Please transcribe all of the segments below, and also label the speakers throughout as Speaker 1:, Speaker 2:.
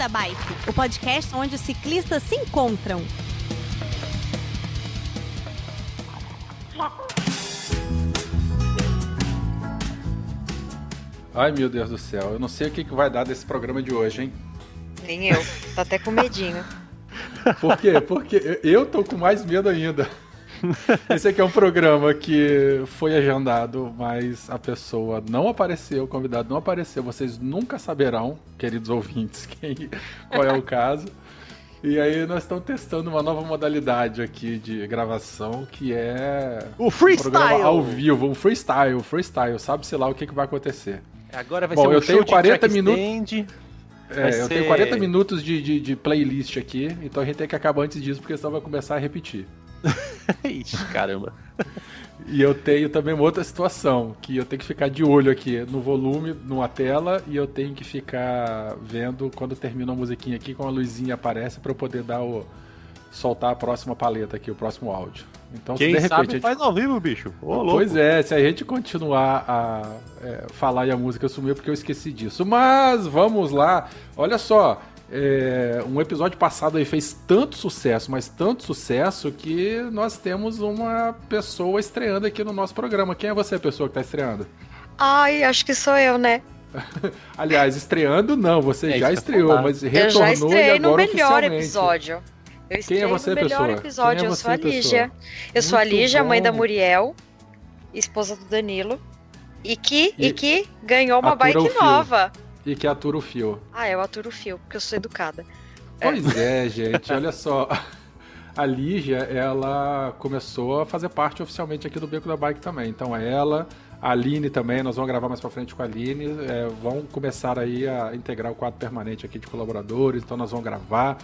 Speaker 1: da Bike, o podcast onde os ciclistas se encontram.
Speaker 2: Ai meu Deus do céu, eu não sei o que, que vai dar desse programa de hoje, hein?
Speaker 3: Nem eu, tô até com medinho.
Speaker 2: Por quê? Porque eu tô com mais medo ainda. Esse aqui é um programa que foi agendado, mas a pessoa não apareceu, o convidado não apareceu. Vocês nunca saberão, queridos ouvintes, quem, qual é o caso. E aí nós estamos testando uma nova modalidade aqui de gravação, que é
Speaker 4: o freestyle
Speaker 2: um ao vivo, um freestyle, freestyle, sabe sei lá o que, que vai acontecer.
Speaker 4: Agora vai
Speaker 2: Bom,
Speaker 4: ser um
Speaker 2: eu
Speaker 4: show
Speaker 2: tenho
Speaker 4: de
Speaker 2: 40
Speaker 4: track
Speaker 2: minutos.
Speaker 4: stand.
Speaker 2: É,
Speaker 4: Vai
Speaker 2: eu
Speaker 4: ser-
Speaker 2: tenho 40 minutos de, de, de playlist aqui, então a gente tem que acabar antes disso, porque senão vai começar a repetir.
Speaker 4: Ixi, caramba.
Speaker 2: E eu tenho também uma outra situação, que eu tenho que ficar de olho aqui no volume, numa tela, e eu tenho que ficar vendo quando termina a musiquinha aqui, com a luzinha aparece para eu poder dar o soltar a próxima paleta aqui, o próximo áudio. Então,
Speaker 4: Quem
Speaker 2: se de repente
Speaker 4: sabe
Speaker 2: a gente...
Speaker 4: faz ao vivo, bicho. Ô, louco.
Speaker 2: Pois é, se a gente continuar a é, falar e a música sumiu porque eu esqueci disso. Mas vamos lá, olha só. É, um episódio passado aí fez tanto sucesso, mas tanto sucesso que nós temos uma pessoa estreando aqui no nosso programa. Quem é você, pessoa que está estreando?
Speaker 3: Ai, acho que sou eu, né?
Speaker 2: Aliás, estreando não, você
Speaker 4: É
Speaker 2: já
Speaker 4: eu
Speaker 2: estreou, mas
Speaker 3: Eu
Speaker 2: retornou
Speaker 3: já
Speaker 2: e
Speaker 3: estreiei no
Speaker 2: agora
Speaker 3: melhor episódio. Eu estreiei
Speaker 2: você,
Speaker 3: no melhor
Speaker 2: pessoa?
Speaker 3: episódio.
Speaker 2: Quem é
Speaker 3: eu
Speaker 2: você,
Speaker 3: sou a
Speaker 2: pessoa?
Speaker 3: Lígia. Eu sou a
Speaker 2: Muito
Speaker 3: Lígia, mãe da
Speaker 2: bom.
Speaker 3: Muriel, esposa do Danilo. E que, e,
Speaker 2: E-
Speaker 3: que ganhou uma bike
Speaker 2: fio. E que atura o fio.
Speaker 3: Ah, eu aturo o fio, porque eu sou educada.
Speaker 2: Pois é, gente, olha só. A Lígia, ela começou a fazer parte oficialmente aqui do Beco da Bike também. Então ela, a Aline também, nós vamos gravar mais pra frente com a Aline. é, vão começar aí a integrar o quadro permanente aqui de colaboradores. Então nós vamos gravar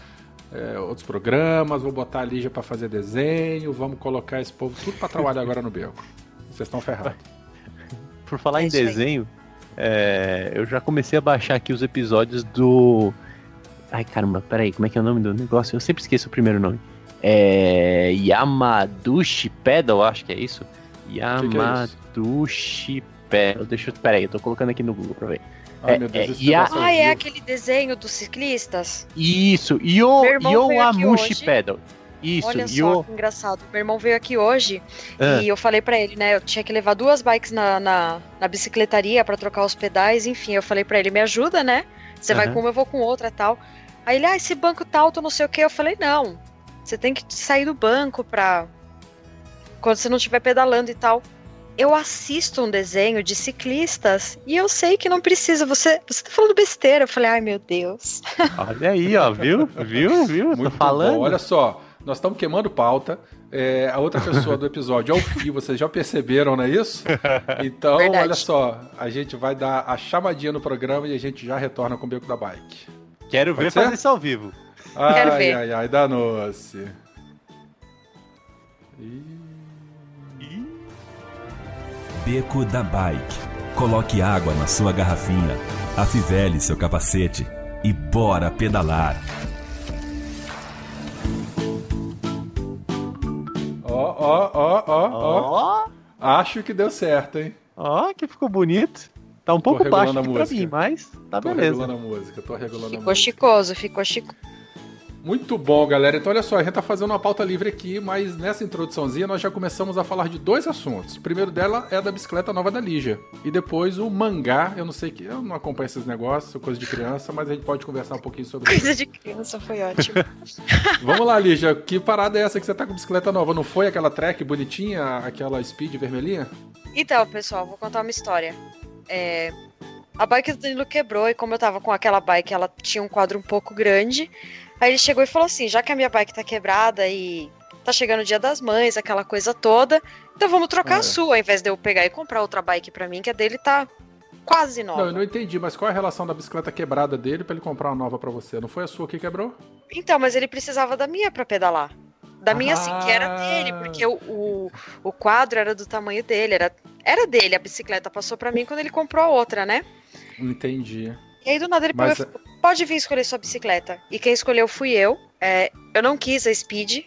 Speaker 2: é, outros programas, vou botar a Lígia pra fazer desenho, vamos colocar esse povo tudo pra trabalhar agora no Beco. Vocês estão ferrados.
Speaker 4: Por falar
Speaker 3: É
Speaker 4: em desenho, é, eu já comecei a baixar aqui os episódios do. Ai caramba, peraí, como é que é o nome do negócio? Eu sempre esqueço o primeiro nome. É. Yamadushi Pedal, acho que é isso.
Speaker 2: é?
Speaker 4: Yamadushi Pedal. Deixa eu. Peraí, eu tô colocando aqui no Google pra ver.
Speaker 2: Ai,
Speaker 4: É,
Speaker 2: meu Deus,
Speaker 4: é,
Speaker 2: ao
Speaker 3: Ah, é aquele desenho dos ciclistas?
Speaker 4: Isso, Yo, Yoamushi. Pedal. Isso,
Speaker 3: Olha só que engraçado. Meu irmão veio aqui hoje
Speaker 4: Ah.
Speaker 3: e eu falei pra ele, né? Eu tinha que levar duas bikes na, na, na bicicletaria pra trocar os pedais, enfim. Eu falei pra ele, me ajuda, né? Você vai
Speaker 4: Aham.
Speaker 3: com uma, eu vou com outra tal. Aí ele, ah, esse banco tá alto, não sei o que. Eu falei, não. Você tem que sair do banco pra. Quando você não estiver pedalando e tal. Eu assisto um desenho de ciclistas e eu sei que não precisa. Você, você tá falando besteira. Eu falei, ai meu Deus.
Speaker 4: Olha aí, ó, viu? Viu? Viu?
Speaker 2: Muito
Speaker 4: tô falando.
Speaker 2: bom. Olha só, nós estamos queimando pauta. É, a outra pessoa do episódio é o Fio, vocês já perceberam, não é isso? Então,
Speaker 3: Verdade.
Speaker 2: olha só, a gente vai dar a chamadinha no programa e a gente já retorna com o Beco da Bike.
Speaker 4: Quero
Speaker 2: Pode
Speaker 4: ver
Speaker 2: ser?
Speaker 4: fazer isso ao vivo.
Speaker 2: Ai,
Speaker 3: Quero ver.
Speaker 2: ai, ai, danou-se. Ih,
Speaker 5: Beco da Bike. Coloque água na sua garrafinha, afivele seu capacete e bora pedalar.
Speaker 2: Ó, ó, ó, ó, ó. Acho que deu certo, hein?
Speaker 4: ó, que ficou bonito. Tá um pouco baixo
Speaker 2: a
Speaker 4: aqui pra
Speaker 2: música.
Speaker 4: mim, mas tá
Speaker 2: Tô
Speaker 4: beleza.
Speaker 2: regulando a música, tô regulando a
Speaker 3: Ficou
Speaker 2: música.
Speaker 3: chicoso, ficou chicoso.
Speaker 2: Muito bom, galera. Então, olha só, a gente tá fazendo uma pauta livre aqui, mas nessa introduçãozinha nós já começamos a falar de dois assuntos. O primeiro dela é a da bicicleta nova da Lígia. E depois o mangá, eu não sei que. Eu não acompanho esses negócios, coisa de criança, mas a gente pode conversar um pouquinho sobre isso.
Speaker 3: Coisa de criança foi ótimo.
Speaker 2: Vamos lá, Lígia. Que parada é essa que você tá com bicicleta nova? Não foi aquela track bonitinha, aquela speed vermelhinha?
Speaker 3: Então, pessoal, vou contar uma história. É, a bike do Danilo quebrou e como eu tava com aquela bike, ela tinha um quadro um pouco grande. Aí ele chegou e falou assim: já que a minha bike tá quebrada e tá chegando o dia das mães, aquela coisa toda, então vamos trocar
Speaker 2: É.
Speaker 3: a sua, ao invés de eu pegar e comprar outra bike pra mim, que a dele tá quase nova.
Speaker 2: Não, eu não entendi, mas qual é a relação da bicicleta quebrada dele pra ele comprar uma nova pra você? Não foi a sua que quebrou?
Speaker 3: Então, mas ele precisava da minha pra pedalar. Da minha, assim, que era
Speaker 2: Ah.
Speaker 3: dele, porque o, o, o quadro era do tamanho dele, era, era dele, a bicicleta passou pra mim quando ele comprou a outra, né?
Speaker 2: Entendi.
Speaker 3: E aí do nada ele pegou
Speaker 2: Mas
Speaker 3: falou, pode vir escolher sua bicicleta. E quem escolheu fui eu. É, eu não quis a Speed,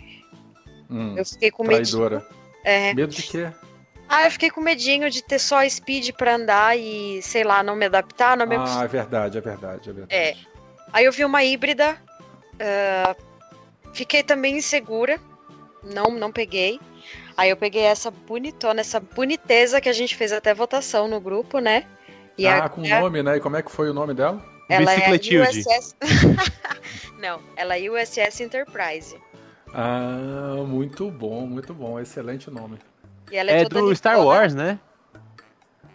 Speaker 2: hum,
Speaker 3: eu fiquei com medinho.
Speaker 2: traidora.
Speaker 3: É,
Speaker 2: Medo de quê?
Speaker 3: ah, eu fiquei com medinho de ter só a Speed pra andar e, sei lá, não me adaptar, não me
Speaker 2: Ah, é verdade, é verdade, é verdade.
Speaker 3: É. Aí eu vi uma híbrida, ah, fiquei também insegura, não, não peguei. Aí eu peguei essa bonitona, essa boniteza que a gente fez até votação no grupo, né? E
Speaker 2: ah,
Speaker 3: a-
Speaker 2: com nome, né? E como é que foi o nome dela?
Speaker 3: ela é. USS... não, ela é USS Enterprise.
Speaker 2: Ah, muito bom, muito bom. Excelente nome.
Speaker 3: E ela é,
Speaker 4: É do Star. Wars, né?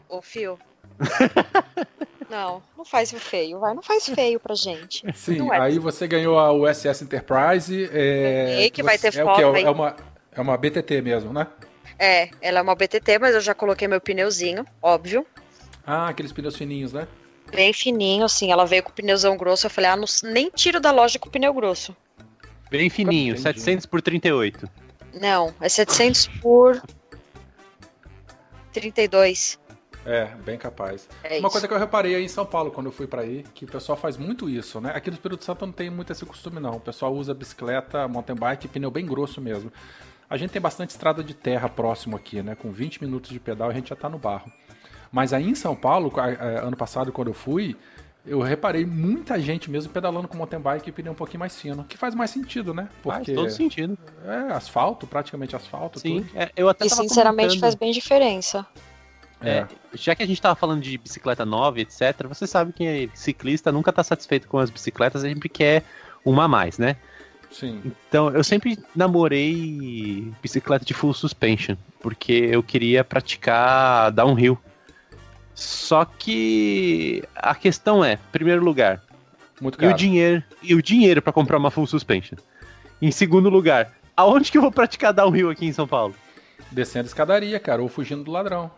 Speaker 3: Ô, Fio. não, não faz feio, vai. Não faz feio pra gente.
Speaker 2: Sim,
Speaker 3: é.
Speaker 2: aí você ganhou a USS Enterprise. É,
Speaker 3: Ganhei, que vai ter
Speaker 2: é quê?
Speaker 3: foto aí.
Speaker 2: É uma, é uma BTT mesmo, né?
Speaker 3: É, ela é uma BTT, mas eu já coloquei meu pneuzinho, óbvio.
Speaker 2: Ah, aqueles pneus fininhos, né?
Speaker 3: Bem fininho, assim. Ela veio com o pneuzão grosso. Eu falei, ah, não, nem tiro da loja com o pneu grosso.
Speaker 4: Bem fininho,
Speaker 2: Entendi.
Speaker 4: 700 por 38.
Speaker 3: Não, é 700 por 32.
Speaker 2: É, bem capaz.
Speaker 3: É
Speaker 2: Uma
Speaker 3: isso.
Speaker 2: coisa que eu reparei aí em São Paulo quando eu fui pra aí, que o pessoal faz muito isso, né? Aqui no Espírito Santo não tem muito esse costume não. O pessoal usa bicicleta, mountain bike, pneu bem grosso mesmo. A gente tem bastante estrada de terra próximo aqui, né? Com 20 minutos de pedal a gente já tá no barro. Mas aí em São Paulo, ano passado quando eu fui, eu reparei muita gente mesmo pedalando com mountain bike e pneu um pouquinho mais fino, que faz mais sentido, né?
Speaker 4: Faz
Speaker 2: Porque
Speaker 4: todo sentido.
Speaker 2: é asfalto, praticamente asfalto,
Speaker 4: Sim,
Speaker 2: tudo.
Speaker 4: é, eu até
Speaker 3: E
Speaker 4: tava
Speaker 3: sinceramente
Speaker 4: comentando-
Speaker 3: faz bem diferença.
Speaker 4: É, já que a gente tava falando de bicicleta nova, etc., você sabe que é ciclista nunca tá satisfeito com as bicicletas, a sempre quer uma a mais, né?
Speaker 2: Sim.
Speaker 4: Então, eu sempre namorei bicicleta de full suspension, porque eu queria praticar downhill. Só que a questão é, em primeiro lugar,
Speaker 2: Muito
Speaker 4: e
Speaker 2: caro.
Speaker 4: o dinheiro, e o dinheiro para comprar uma full suspension. Em segundo lugar, aonde que eu vou praticar downhill aqui em São Paulo?
Speaker 2: Descendo escadaria, cara, ou fugindo do ladrão.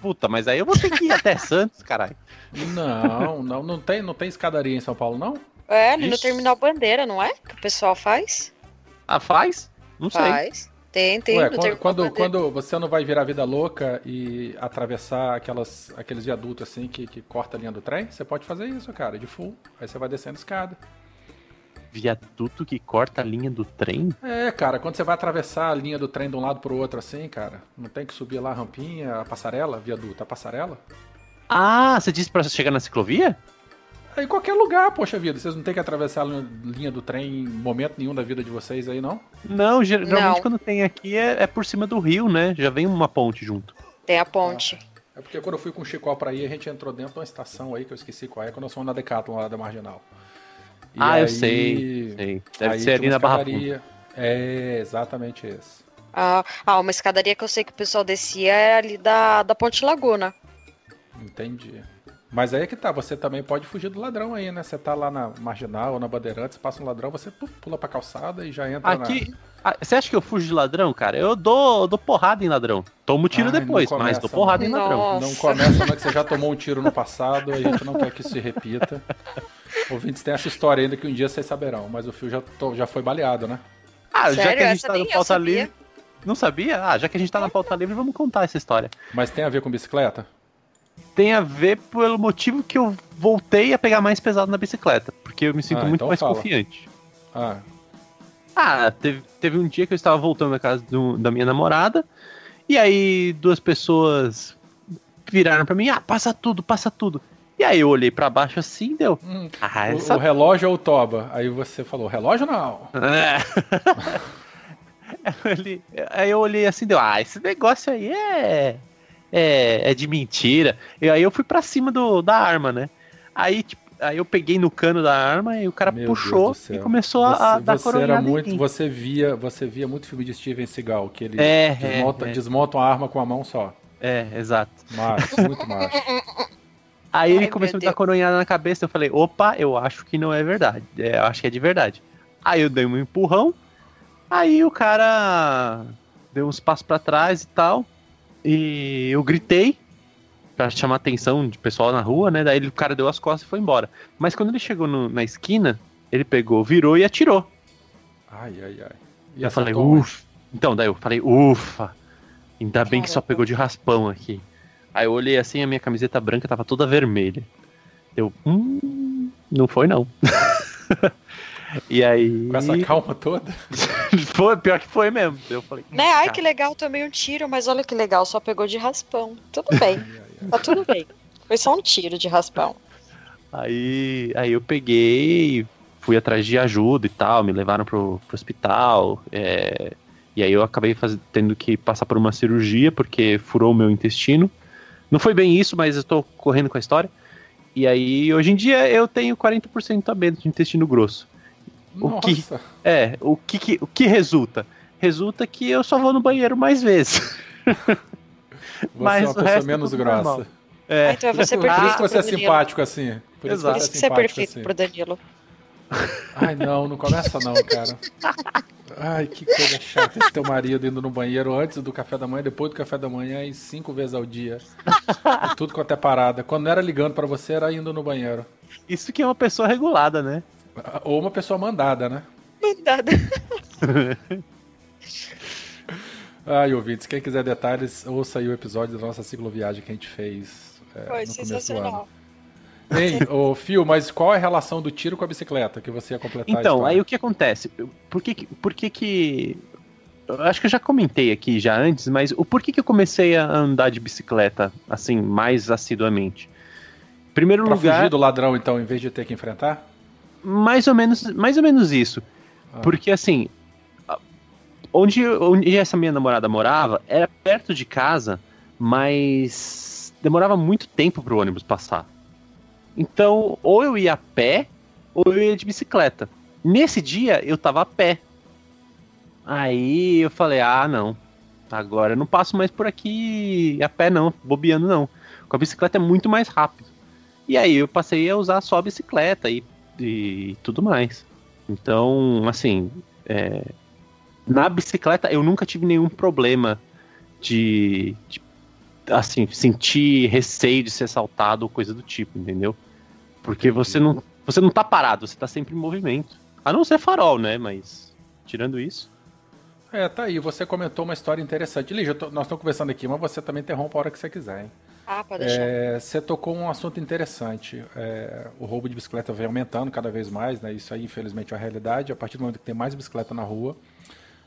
Speaker 4: Puta, mas aí eu vou ter que ir até Santos, caralho.
Speaker 2: Não, não, não tem, não tem escadaria em São Paulo, não?
Speaker 3: É, no
Speaker 4: Ixi.
Speaker 3: Terminal Bandeira, não é? Que o pessoal faz?
Speaker 4: Ah, faz? Não sei.
Speaker 3: Faz. Tem, tem.
Speaker 2: Ué, quando, quando, quando você não vai virar vida louca e atravessar aquelas, aqueles viadutos assim que, que corta a linha do trem, você pode fazer isso, cara, de full. Aí você vai descendo escada.
Speaker 4: Viaduto que corta a linha do trem?
Speaker 2: É, cara, quando você vai atravessar a linha do trem de um lado pro outro assim, cara, não tem que subir lá a rampinha, a passarela, viaduto, a passarela?
Speaker 4: Ah, você disse pra chegar na ciclovia?
Speaker 2: Aí em qualquer lugar, poxa vida, vocês não tem que atravessar a linha do trem em momento nenhum da vida de vocês aí, não?
Speaker 4: Não, geralmente
Speaker 3: Não.
Speaker 4: quando tem aqui é, é por cima do rio, né? Já vem uma ponte junto.
Speaker 3: Tem a ponte.
Speaker 2: É porque quando eu fui com o Chico pra aí, a gente entrou dentro de uma estação aí, que eu esqueci qual é, quando nós fomos na Decathlon lá da Marginal. E
Speaker 4: ah, eu
Speaker 2: aí-
Speaker 4: sei, sei. Deve
Speaker 2: aí
Speaker 4: ser ali na Barra Funda.
Speaker 2: É, exatamente esse.
Speaker 3: Ah, ah, uma escadaria que eu sei que o pessoal descia é ali da, da Ponte Laguna.
Speaker 2: Entendi. Mas aí é que tá, você também pode fugir do ladrão aí, né? Você tá lá na Marginal ou na Bandeirantes, passa um ladrão, você puf, pula pra calçada e já entra
Speaker 4: Aqui. ah, você acha que eu fujo de ladrão, cara? Eu dou, dou porrada em ladrão. Tomo tiro
Speaker 2: Ai,
Speaker 4: depois,
Speaker 2: começa,
Speaker 4: mas dou porrada em
Speaker 3: não.
Speaker 4: ladrão.
Speaker 2: na... Não
Speaker 3: Nossa.
Speaker 2: começa não que você já tomou um tiro no passado, a gente não quer que isso se repita. Ouvintes, tem essa história ainda que um dia vocês saberão, mas o fio já, já foi baleado, né?
Speaker 4: Ah, já
Speaker 3: Sério?
Speaker 4: que a gente
Speaker 3: Essa
Speaker 4: tá no pauta livre. Não sabia? Ah, já que a gente tá na pauta livre, vamos contar essa história.
Speaker 2: Mas tem a ver com bicicleta?
Speaker 4: Tem a ver pelo motivo que eu voltei a pegar mais pesado na bicicleta. Porque eu me sinto
Speaker 2: Ah,
Speaker 4: muito
Speaker 2: então
Speaker 4: mais
Speaker 2: fala.
Speaker 4: confiante.
Speaker 2: Ah,
Speaker 4: Ah, teve, teve um dia que eu estava voltando da casa do- da minha namorada. E aí duas pessoas viraram pra mim, ah, passa tudo, passa tudo. E aí eu olhei pra baixo assim, deu.
Speaker 2: hum,
Speaker 4: Ah,
Speaker 2: o,
Speaker 4: essa
Speaker 2: o relógio ou o toba? Aí você falou, relógio não.
Speaker 4: É. Ele- aí eu olhei assim, deu, ah, esse negócio aí é, é, é de mentira. E aí eu fui pra cima do, da arma, né? Aí, tipo, aí eu peguei no cano da arma e o cara
Speaker 2: Meu
Speaker 4: puxou e começou a, a
Speaker 2: Você,
Speaker 4: dar
Speaker 2: você era
Speaker 4: coronhada em
Speaker 2: muito, você via, você via muito filme de Steven Seagal, que ele
Speaker 4: É,
Speaker 2: desmonta,
Speaker 4: é, é.
Speaker 2: desmonta uma arma com a mão só.
Speaker 4: É, exato.
Speaker 2: Macho, muito macho.
Speaker 4: Aí
Speaker 3: Ai,
Speaker 4: ele começou a me dar coronhada na cabeça. Eu falei, opa, eu acho que não é verdade. É, eu acho que é de verdade. Aí eu dei um empurrão. Aí o cara deu uns passos pra trás e tal. E eu gritei pra chamar a atenção de pessoal na rua, né? Daí ele- o cara deu as costas e foi embora. Mas quando ele chegou no- na esquina, ele pegou, virou e atirou.
Speaker 2: Ai, ai, ai. E
Speaker 4: eu falei,
Speaker 2: onde?
Speaker 4: ufa. Então, daí eu falei, ufa. Ainda bem que só pegou de raspão aqui. Aí eu olhei assim, a minha camiseta branca tava toda vermelha. Eu, hum, não foi não. e aí.
Speaker 2: Com essa calma toda?
Speaker 4: foi, pior que foi mesmo. Eu falei,
Speaker 3: Né? Ai, que legal, tomei um tiro, mas olha que legal, só pegou de raspão. Tudo bem, tá tudo bem. Foi só um tiro de raspão.
Speaker 4: Aí, aí eu peguei, fui atrás de ajuda e tal, me levaram pro, pro hospital. é, e aí eu acabei faz- tendo que passar por uma cirurgia porque furou o meu intestino. Não foi bem isso, mas eu tô correndo com a história. E aí, hoje em dia, eu tenho 40% a menos de intestino grosso. O que-. É, o que, que- o que resulta? Resulta que eu só vou no banheiro mais vezes.
Speaker 2: Você
Speaker 4: Mas
Speaker 2: é uma
Speaker 4: o
Speaker 2: pessoa
Speaker 4: resto é
Speaker 2: menos grossa.
Speaker 4: normal.
Speaker 3: Ah,
Speaker 4: É,
Speaker 3: então é você
Speaker 2: Por isso
Speaker 3: perfeito
Speaker 2: que você é simpático assim. Por isso
Speaker 4: Exato.
Speaker 2: Que você
Speaker 3: você
Speaker 2: é
Speaker 3: é
Speaker 2: simpático
Speaker 3: perfeito
Speaker 2: assim.
Speaker 3: pro Danilo.
Speaker 2: Ai, não, não começa não, cara. Ai, que coisa chata esse teu marido indo no banheiro antes do café da manhã, depois do café da manhã e cinco vezes ao dia. E tudo quanto é parada. Quando não era ligando pra você, era indo no banheiro.
Speaker 4: isso que é uma pessoa regulada, né?
Speaker 2: Ou uma pessoa mandada, né?
Speaker 3: Mandada.
Speaker 2: Ai, ouvintes, quem quiser detalhes, ouça aí o episódio da nossa cicloviagem que a gente fez é,
Speaker 3: Foi
Speaker 2: no começo do ano.
Speaker 3: sensacional.
Speaker 2: Ei, ô Fio, mas qual é a relação do tiro com a bicicleta que você ia completar
Speaker 4: Então, aí o que acontece? Por que, que- por que que... Eu acho que eu já comentei aqui já antes, mas o porquê que eu comecei a andar de bicicleta, assim, mais assiduamente? Primeiro
Speaker 2: Pra
Speaker 4: lugar,
Speaker 2: fugir do ladrão, então, em vez de ter que enfrentar?
Speaker 4: Mais ou menos, mais ou menos isso.
Speaker 2: Ah.
Speaker 4: Porque assim, onde, onde essa minha namorada morava era perto de casa, mas demorava muito tempo pro ônibus passar. Então, ou eu ia a pé, ou eu ia de bicicleta. Nesse dia, eu tava a pé. Aí eu falei, ah, não. Agora eu não passo mais por aqui a pé, não, bobeando, não. Com a bicicleta é muito mais rápido. E aí eu passei a usar só a bicicleta e, e tudo mais. Então, assim, é, na bicicleta eu nunca tive nenhum problema de, de, assim, sentir receio de ser assaltado ou coisa do tipo, entendeu? Porque você não, você não tá parado, você tá sempre em movimento. A não ser farol, né? Mas, tirando isso.
Speaker 2: É, tá aí. Você comentou uma história interessante. Lígia, nós estamos conversando aqui, mas você também interrompe a hora que você quiser, hein?
Speaker 3: Ah, pode deixar.
Speaker 2: É, você tocou um assunto interessante. É, o roubo de bicicleta vem aumentando cada vez mais, né? Isso aí, infelizmente, é a realidade. A partir do momento que tem mais bicicleta na rua,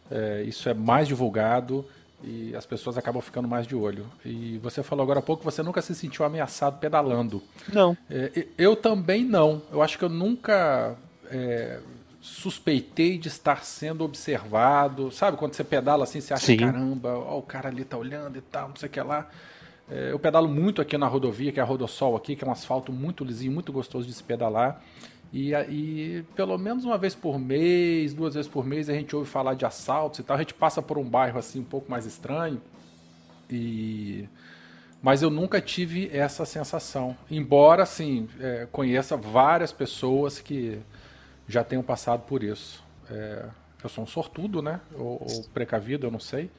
Speaker 2: é, isso é mais divulgado e as pessoas acabam ficando mais de olho. E você falou agora há pouco que você nunca se sentiu ameaçado pedalando.
Speaker 4: Não.
Speaker 2: É, eu também não. Eu acho que eu nunca é, suspeitei de estar sendo observado. Sabe quando você pedala assim, você acha,
Speaker 4: Sim.
Speaker 2: caramba, ó, o cara ali tá olhando e tal, não sei o que lá. É, eu pedalo muito aqui na rodovia, que é a Rodossol aqui, que é um asfalto muito lisinho, muito gostoso de se pedalar. E, e pelo menos uma vez por mês, duas vezes por mês, a gente ouve falar de assaltos e tal. A gente passa por um bairro assim um pouco mais estranho. E mas eu nunca tive essa sensação. Embora, assim, é, conheça várias pessoas que já tenham passado por isso. É, eu sou um sortudo, né? Ou, ou precavido, eu não sei.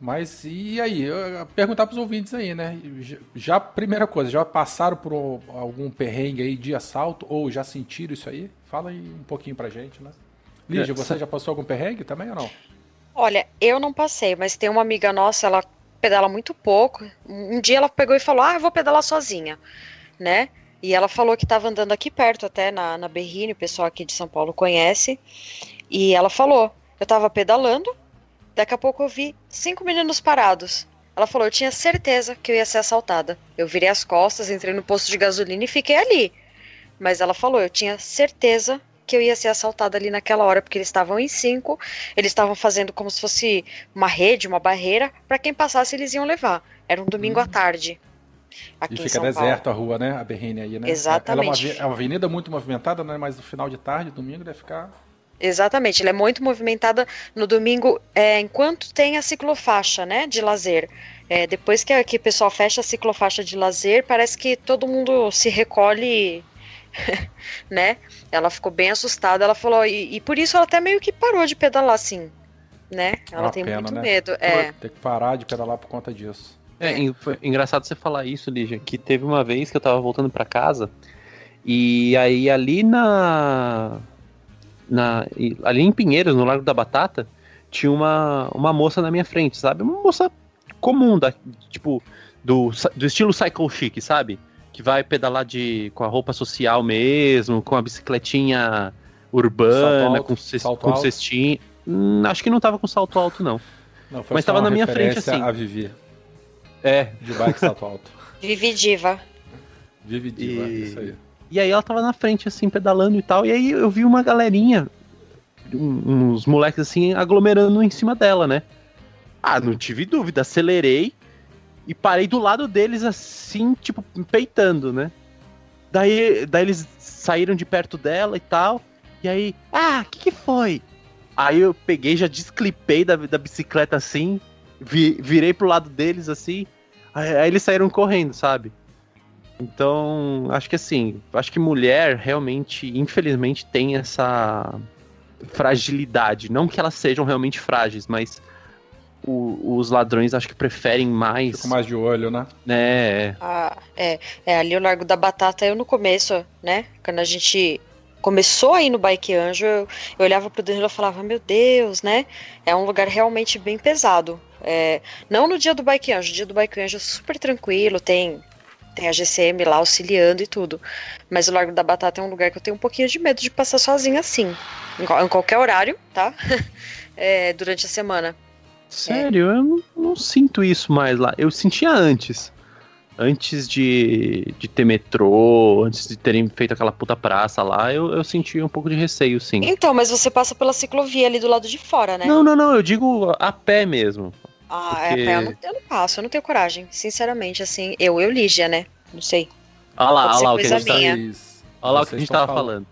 Speaker 2: Mas e aí? Eu- perguntar para os ouvintes aí, né? Já- primeira coisa, já passaram por algum perrengue aí de assalto? Ou já sentiram isso aí? Fala aí um pouquinho pra gente, né? Lígia,
Speaker 4: É,
Speaker 2: você já passou algum perrengue também ou não?
Speaker 3: Olha, eu não passei, mas tem uma amiga nossa, ela pedala muito pouco. Um dia ela pegou e falou: Ah, eu vou pedalar sozinha, né? E ela falou que estava andando aqui perto, até na, na Berrine, o pessoal aqui de São Paulo conhece. E ela falou: Eu tava pedalando, daqui a pouco eu vi cinco meninos parados. Ela falou: Eu tinha certeza que eu ia ser assaltada. Eu virei as costas, entrei no posto de gasolina e fiquei ali. Mas ela falou: Eu tinha certeza que eu ia ser assaltada ali naquela hora, porque eles estavam em cinco, eles estavam fazendo como se fosse uma rede, uma barreira, para quem passasse eles iam levar. Era um domingo à tarde. Aqui.
Speaker 2: E fica
Speaker 3: São
Speaker 2: deserto
Speaker 3: Paulo.
Speaker 2: a rua, né? A Berrine aí, né?
Speaker 3: Exatamente.
Speaker 2: Ela é uma, avi- é uma avenida muito movimentada, né? Mas no final de tarde, domingo, deve ficar.
Speaker 3: Exatamente, ela é muito movimentada no domingo, é, enquanto tem a ciclofaixa, né, de lazer. É, depois que, que o pessoal fecha a ciclofaixa de lazer, parece que todo mundo se recolhe, né? Ela ficou bem assustada, ela falou, e, e por isso ela até meio que parou de pedalar, assim, né? Ela
Speaker 2: Uma
Speaker 3: tem
Speaker 2: pena,
Speaker 3: muito
Speaker 2: né?
Speaker 3: medo, é.
Speaker 2: Tem que parar de pedalar por conta disso.
Speaker 4: É, engraçado você falar isso, Lígia, que teve uma vez que eu tava voltando pra casa e aí ali na, na ali em Pinheiros, no Largo da Batata, tinha uma, uma moça na minha frente, sabe? Uma moça comum, da, tipo, do, do estilo cycle chic, sabe? Que vai pedalar de, com a roupa social mesmo, com a bicicletinha urbana,
Speaker 2: Salto alto,
Speaker 4: com, cest,
Speaker 2: salto
Speaker 4: com cestinha. Hum, acho que não tava com salto alto, não.
Speaker 2: Não, foi
Speaker 4: Mas tava na minha frente, assim.
Speaker 2: A Vivi,
Speaker 4: É,
Speaker 2: de bike salto alto.
Speaker 3: Vivi diva.
Speaker 2: Vivi Diva,
Speaker 4: E-
Speaker 2: isso aí.
Speaker 4: E aí ela tava na frente, assim, pedalando e tal. E aí eu vi uma galerinha, uns moleques assim, aglomerando em cima dela, né? Ah, não tive dúvida, acelerei e parei do lado deles assim, tipo, peitando, né? Daí, daí eles saíram de perto dela e tal. E aí, ah, o que, que foi? Aí eu peguei, já desclipei da, da bicicleta assim, vi- virei pro lado deles assim. Aí, aí eles saíram correndo, sabe? Então, acho que assim, acho que mulher realmente, infelizmente, tem essa fragilidade. Não que elas sejam realmente frágeis, mas o- os ladrões acho que preferem mais.
Speaker 2: Fico mais de olho, né?
Speaker 4: Né?
Speaker 3: Ah, é, é, ali o Largo da Batata, eu no começo, né? Quando a gente começou a ir no Bike Anjo, eu, eu olhava pro Danilo e falava, meu Deus, né? É um lugar realmente bem pesado. É, não no dia do Bike Anjo, o dia do Bike Anjo é super tranquilo, tem, tem a GCM lá auxiliando e tudo. Mas o Largo da Batata é um lugar que eu tenho um pouquinho de medo de passar sozinha assim. Em, qual- em qualquer horário, tá? É, durante a semana.
Speaker 4: Sério, eu não, não sinto isso mais lá. Eu sentia antes. Antes de, de ter metrô, antes de terem feito aquela puta praça lá, eu, eu sentia um pouco de receio, sim.
Speaker 3: Então, mas você passa pela ciclovia ali do lado de fora, né?
Speaker 4: Não, não, não, eu digo a pé mesmo.
Speaker 3: Ah,
Speaker 4: Porque-
Speaker 3: é, pé, eu, não, eu não passo, eu não tenho coragem. Sinceramente, assim, eu, eu, Lígia, né? Não sei.
Speaker 4: Olha lá,
Speaker 3: Pode
Speaker 4: olha lá o que a gente tá,
Speaker 3: minha.
Speaker 4: Olha lá o que a gente tava falando.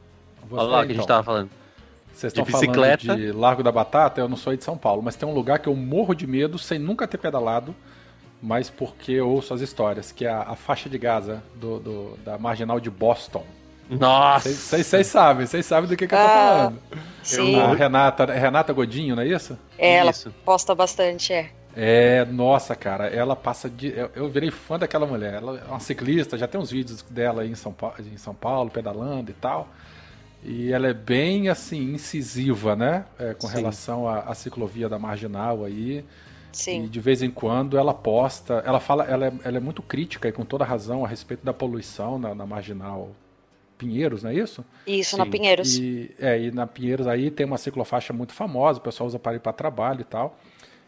Speaker 4: Olha lá o que a gente tava falando.
Speaker 2: Vocês
Speaker 4: de
Speaker 2: estão falando
Speaker 4: bicicleta.
Speaker 2: de Largo da Batata, eu não sou aí de São Paulo, mas tem um lugar que eu morro de medo sem nunca ter pedalado, mas porque eu ouço as histórias, que é a, a faixa de Gaza do, do- da marginal de Boston.
Speaker 4: Nossa!
Speaker 2: Vocês- sabem, vocês sabem do que, que eu tô
Speaker 3: Ah,
Speaker 2: falando.
Speaker 3: Sim,
Speaker 2: A Renata, é Renata Godinho, não é isso?
Speaker 3: é, ela
Speaker 4: Isso.
Speaker 3: posta bastante, é.
Speaker 2: É, nossa, cara, ela passa de. Eu, eu virei fã daquela mulher. Ela é uma ciclista, já tem uns vídeos dela aí em São Paulo, em São Paulo pedalando e tal. E ela é bem assim, incisiva, né? É, com
Speaker 4: Sim.
Speaker 2: relação à, à ciclovia da marginal aí. E
Speaker 3: Sim.
Speaker 2: de vez em quando ela posta. Ela fala, ela é, ela é muito crítica e com toda razão a respeito da poluição na, na marginal Pinheiros, não é isso?
Speaker 3: Isso, na
Speaker 4: Sim,
Speaker 3: Pinheiros.
Speaker 2: E, é, e na Pinheiros aí tem uma ciclofaixa muito famosa, o pessoal usa para ir para trabalho e tal.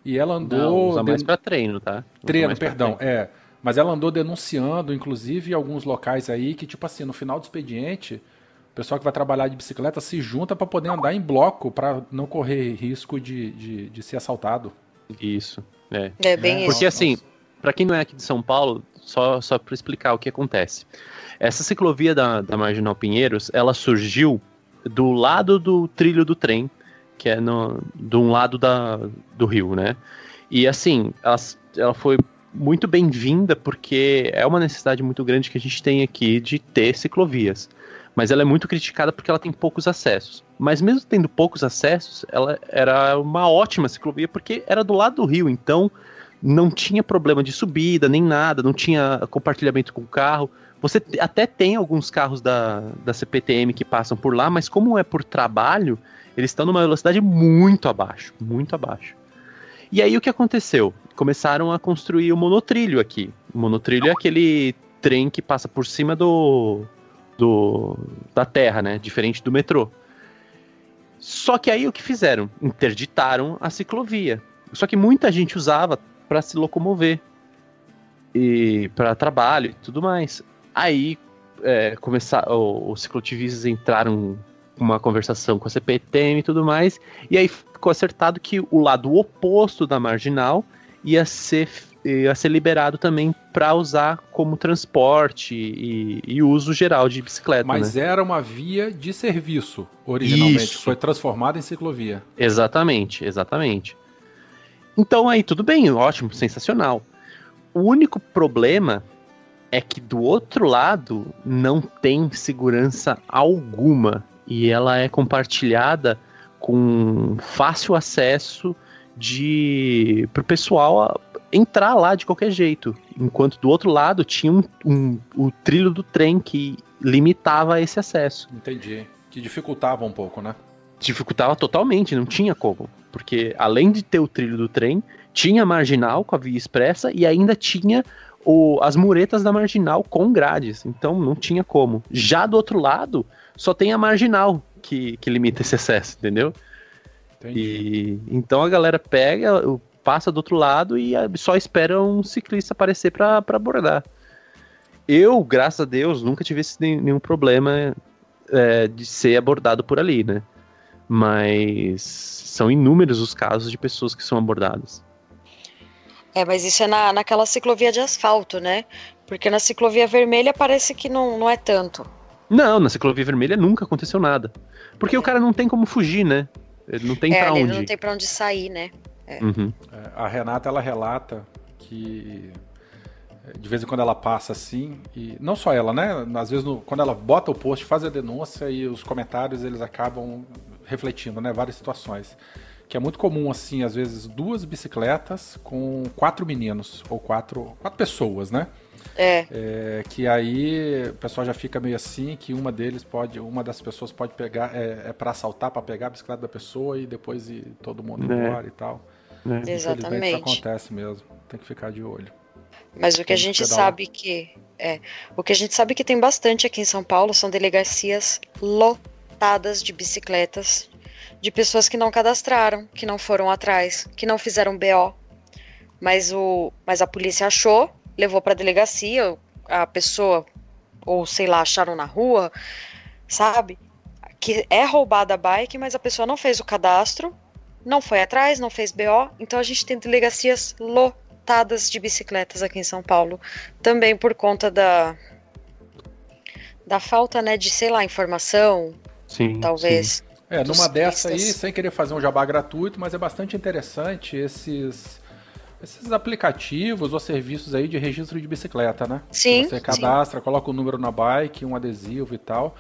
Speaker 2: E ela andou.
Speaker 4: Não, usa mais
Speaker 2: den-
Speaker 4: pra treino, tá? Usa
Speaker 2: Treino, perdão,
Speaker 4: treino.
Speaker 2: é. Mas ela andou denunciando, inclusive, em alguns locais aí, que, tipo assim, no final do expediente, o pessoal que vai trabalhar de bicicleta se junta para poder andar em bloco, para não correr risco de, de, de ser assaltado.
Speaker 4: Isso, é.
Speaker 3: É bem
Speaker 2: É,
Speaker 3: isso.
Speaker 4: Porque assim, pra quem não é aqui de São Paulo, só, só pra explicar o que acontece. Essa ciclovia da, da Marginal Pinheiros, ela surgiu do lado do trilho do trem, que é no, de um lado da, do rio, né? E assim, ela, ela foi muito bem-vinda porque é uma necessidade muito grande que a gente tem aqui de ter ciclovias. Mas ela é muito criticada porque ela tem poucos acessos. Mas mesmo tendo poucos acessos, ela era uma ótima ciclovia porque era do lado do rio, então não tinha problema de subida nem nada, não tinha compartilhamento com o carro. Você até tem alguns carros da, da CPTM que passam por lá, mas como é por trabalho, eles estão numa velocidade muito abaixo, muito abaixo. E aí o que aconteceu? Começaram a construir o monotrilho aqui. O monotrilho é aquele trem que passa por cima do, do da terra, né? Diferente do metrô. Só que aí o que fizeram? Interditaram a ciclovia. Só que muita gente usava para se locomover e para trabalho e tudo mais. Aí é, começar, os ciclotivistas entraram uma conversação com a CPTM e tudo mais, e aí ficou acertado que o lado oposto da marginal ia ser, ia ser liberado também para usar como transporte e, e uso geral de bicicleta.
Speaker 2: Mas
Speaker 4: né?
Speaker 2: era uma via de serviço, originalmente,
Speaker 4: Isso.
Speaker 2: foi transformada em ciclovia.
Speaker 4: Exatamente, exatamente. Então aí tudo bem, ótimo, sensacional. O único problema é que do outro lado não tem segurança alguma e ela é compartilhada com fácil acesso de pro pessoal a- entrar lá de qualquer jeito, enquanto do outro lado tinha um, um- o trilho do trem que limitava esse acesso
Speaker 2: Entendi. Que dificultava um pouco, né?
Speaker 4: dificultava totalmente, não tinha como. Porque além de ter o trilho do trem, tinha a marginal com a via expressa e ainda tinha o- as muretas da marginal com grades. Então não tinha como. Já do outro lado, só tem a marginal que, que limita esse acesso, entendeu?
Speaker 2: Entendi.
Speaker 4: E então a galera pega, o- passa do outro lado e só espera um ciclista aparecer para abordar. eu, graças a Deus, nunca tive esse nenhum problema é, de ser abordado por ali, né? Mas são inúmeros os casos de pessoas que são abordadas.
Speaker 3: É, mas isso é na, naquela ciclovia de asfalto, né? Porque na ciclovia vermelha parece que não, não é tanto.
Speaker 4: Não, na ciclovia vermelha nunca aconteceu nada. Porque é. o cara não tem como fugir, né? Ele não tem é, pra onde. Ele
Speaker 3: não tem pra onde sair, né?
Speaker 2: É. Uhum. É, a Renata, ela relata que de vez em quando ela passa assim, e não só ela, né? Às vezes no, quando ela bota o post, faz a denúncia e os comentários eles acabam refletindo, né? Várias situações. Que é muito comum, assim, às vezes, duas bicicletas com quatro meninos, ou quatro, quatro pessoas, né?
Speaker 3: É.
Speaker 2: é. Que aí o pessoal já fica meio assim, que uma deles pode, uma das pessoas pode pegar, é, é para assaltar, para pegar a bicicleta da pessoa e depois ir todo mundo é. embora e tal.
Speaker 3: É. Exatamente.
Speaker 2: Isso acontece mesmo. Tem que ficar de olho.
Speaker 3: Mas o que a gente sabe que é, o que a gente sabe que tem bastante aqui em São Paulo são delegacias lotadas de bicicletas de pessoas que não cadastraram, que não foram atrás, que não fizeram BO. Mas o mas a polícia achou, levou para delegacia, a pessoa ou sei lá, acharam na rua, sabe? Que é roubada a bike, mas a pessoa não fez o cadastro, não foi atrás, não fez BO, então a gente tem delegacias lotadas lotadas de bicicletas aqui em São Paulo, também por conta da da falta, né, de, sei lá, informação,
Speaker 4: sim,
Speaker 2: talvez. Sim. É, numa dessa aí, sem querer fazer um jabá gratuito, mas é bastante interessante esses esses aplicativos ou serviços aí de registro de bicicleta, né?
Speaker 3: Sim.
Speaker 2: Você cadastra, sim. coloca o número na bike, um adesivo e tal.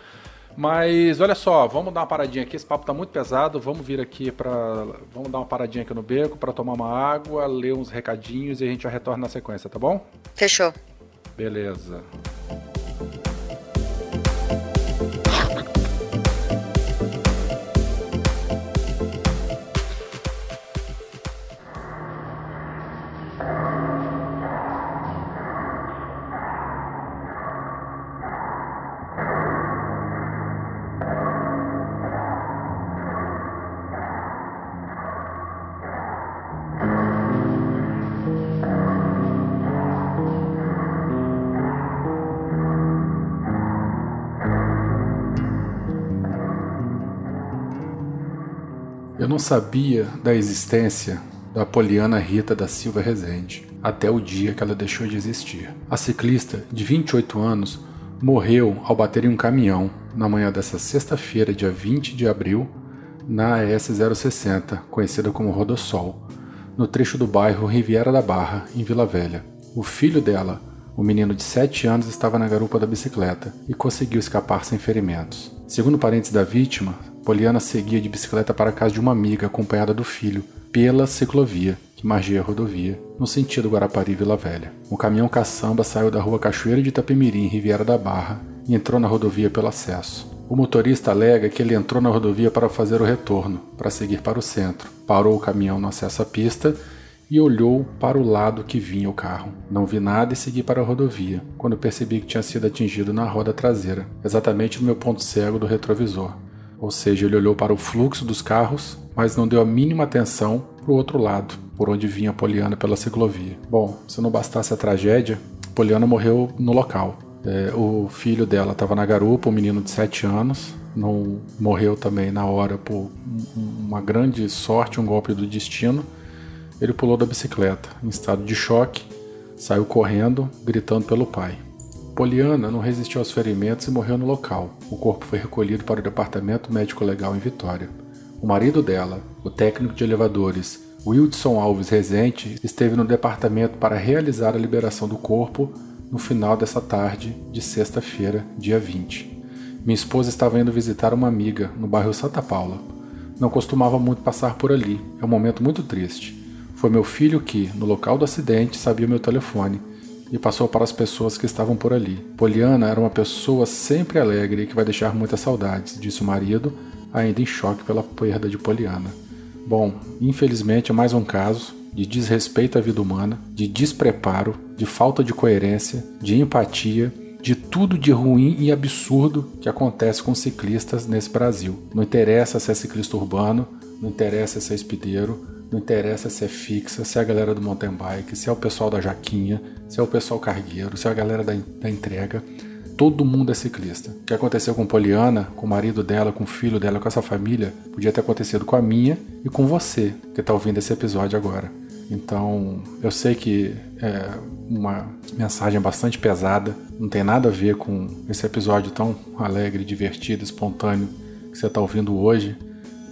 Speaker 2: Mas olha só, vamos dar uma paradinha aqui. Esse papo tá muito pesado. Vamos vir aqui para, vamos dar uma paradinha aqui no beco para tomar uma água, ler uns recadinhos e a gente já retorna na sequência, tá bom?
Speaker 3: Fechou.
Speaker 2: Beleza. Não sabia da existência da Poliana Rita da Silva Rezende, até o dia que ela deixou de existir. A ciclista, de 28 anos, morreu ao bater em um caminhão na manhã dessa sexta-feira, dia 20 de abril, na AS 060, conhecida como Rodossol, no trecho do bairro Riviera da Barra, em Vila Velha. O filho dela, o menino de 7 anos, estava na garupa da bicicleta e conseguiu escapar sem ferimentos. Segundo parentes da vítima, Poliana seguia de bicicleta para a casa de uma amiga acompanhada do filho, pela ciclovia que margeia a rodovia, no sentido Guarapari-Vila Velha. Um caminhão caçamba saiu da rua Cachoeira de Itapemirim, Riviera da Barra, e entrou na rodovia pelo acesso. O motorista alega que ele entrou na rodovia para fazer o retorno, para seguir para o centro. Parou o caminhão no acesso à pista e olhou para o lado que vinha o carro. Não vi nada e segui para a rodovia, quando percebi que tinha sido atingido na roda traseira, exatamente no meu ponto cego do retrovisor. Ou seja, ele olhou para o fluxo dos carros, mas não deu a mínima atenção para o outro lado, por onde vinha Poliana pela ciclovia. Bom, se não bastasse a tragédia, Poliana morreu no local. É, o filho dela estava na garupa, um menino de 7 anos, não morreu também na hora por uma grande sorte, um golpe do destino. Ele pulou da bicicleta, em estado de choque, saiu correndo, gritando pelo pai. Poliana não resistiu aos ferimentos e morreu no local. O corpo foi recolhido para o departamento médico legal em Vitória. O marido dela, o técnico de elevadores Wildson Alves Rezende, esteve no departamento para realizar a liberação do corpo no final dessa tarde de sexta-feira, dia 20. Minha esposa estava indo visitar uma amiga no bairro Santa Paula. Não costumava muito passar por ali, é um momento muito triste. Foi meu filho que, no local do acidente, sabia meu telefone e passou para as pessoas que estavam por ali. Poliana era uma pessoa sempre alegre e que vai deixar muitas saudades, disse o marido, ainda em choque pela perda de Poliana. Bom, infelizmente é mais um caso de desrespeito à vida humana, de despreparo, de falta de coerência, de empatia, de tudo de ruim e absurdo que acontece com ciclistas nesse Brasil. Não interessa se é ciclista urbano, não interessa se é espideiro, Não interessa se é fixa, se é a galera do mountain bike, se é o pessoal da jaquinha, se é o pessoal cargueiro, se é a galera da, da entrega. Todo mundo é ciclista. O que aconteceu com Poliana, com o marido dela, com o filho dela, com essa família, podia ter acontecido com a minha e com você, que está ouvindo esse episódio agora. Então, eu sei que é uma mensagem bastante pesada, não tem nada a ver com esse episódio tão alegre, divertido, espontâneo que você está ouvindo hoje,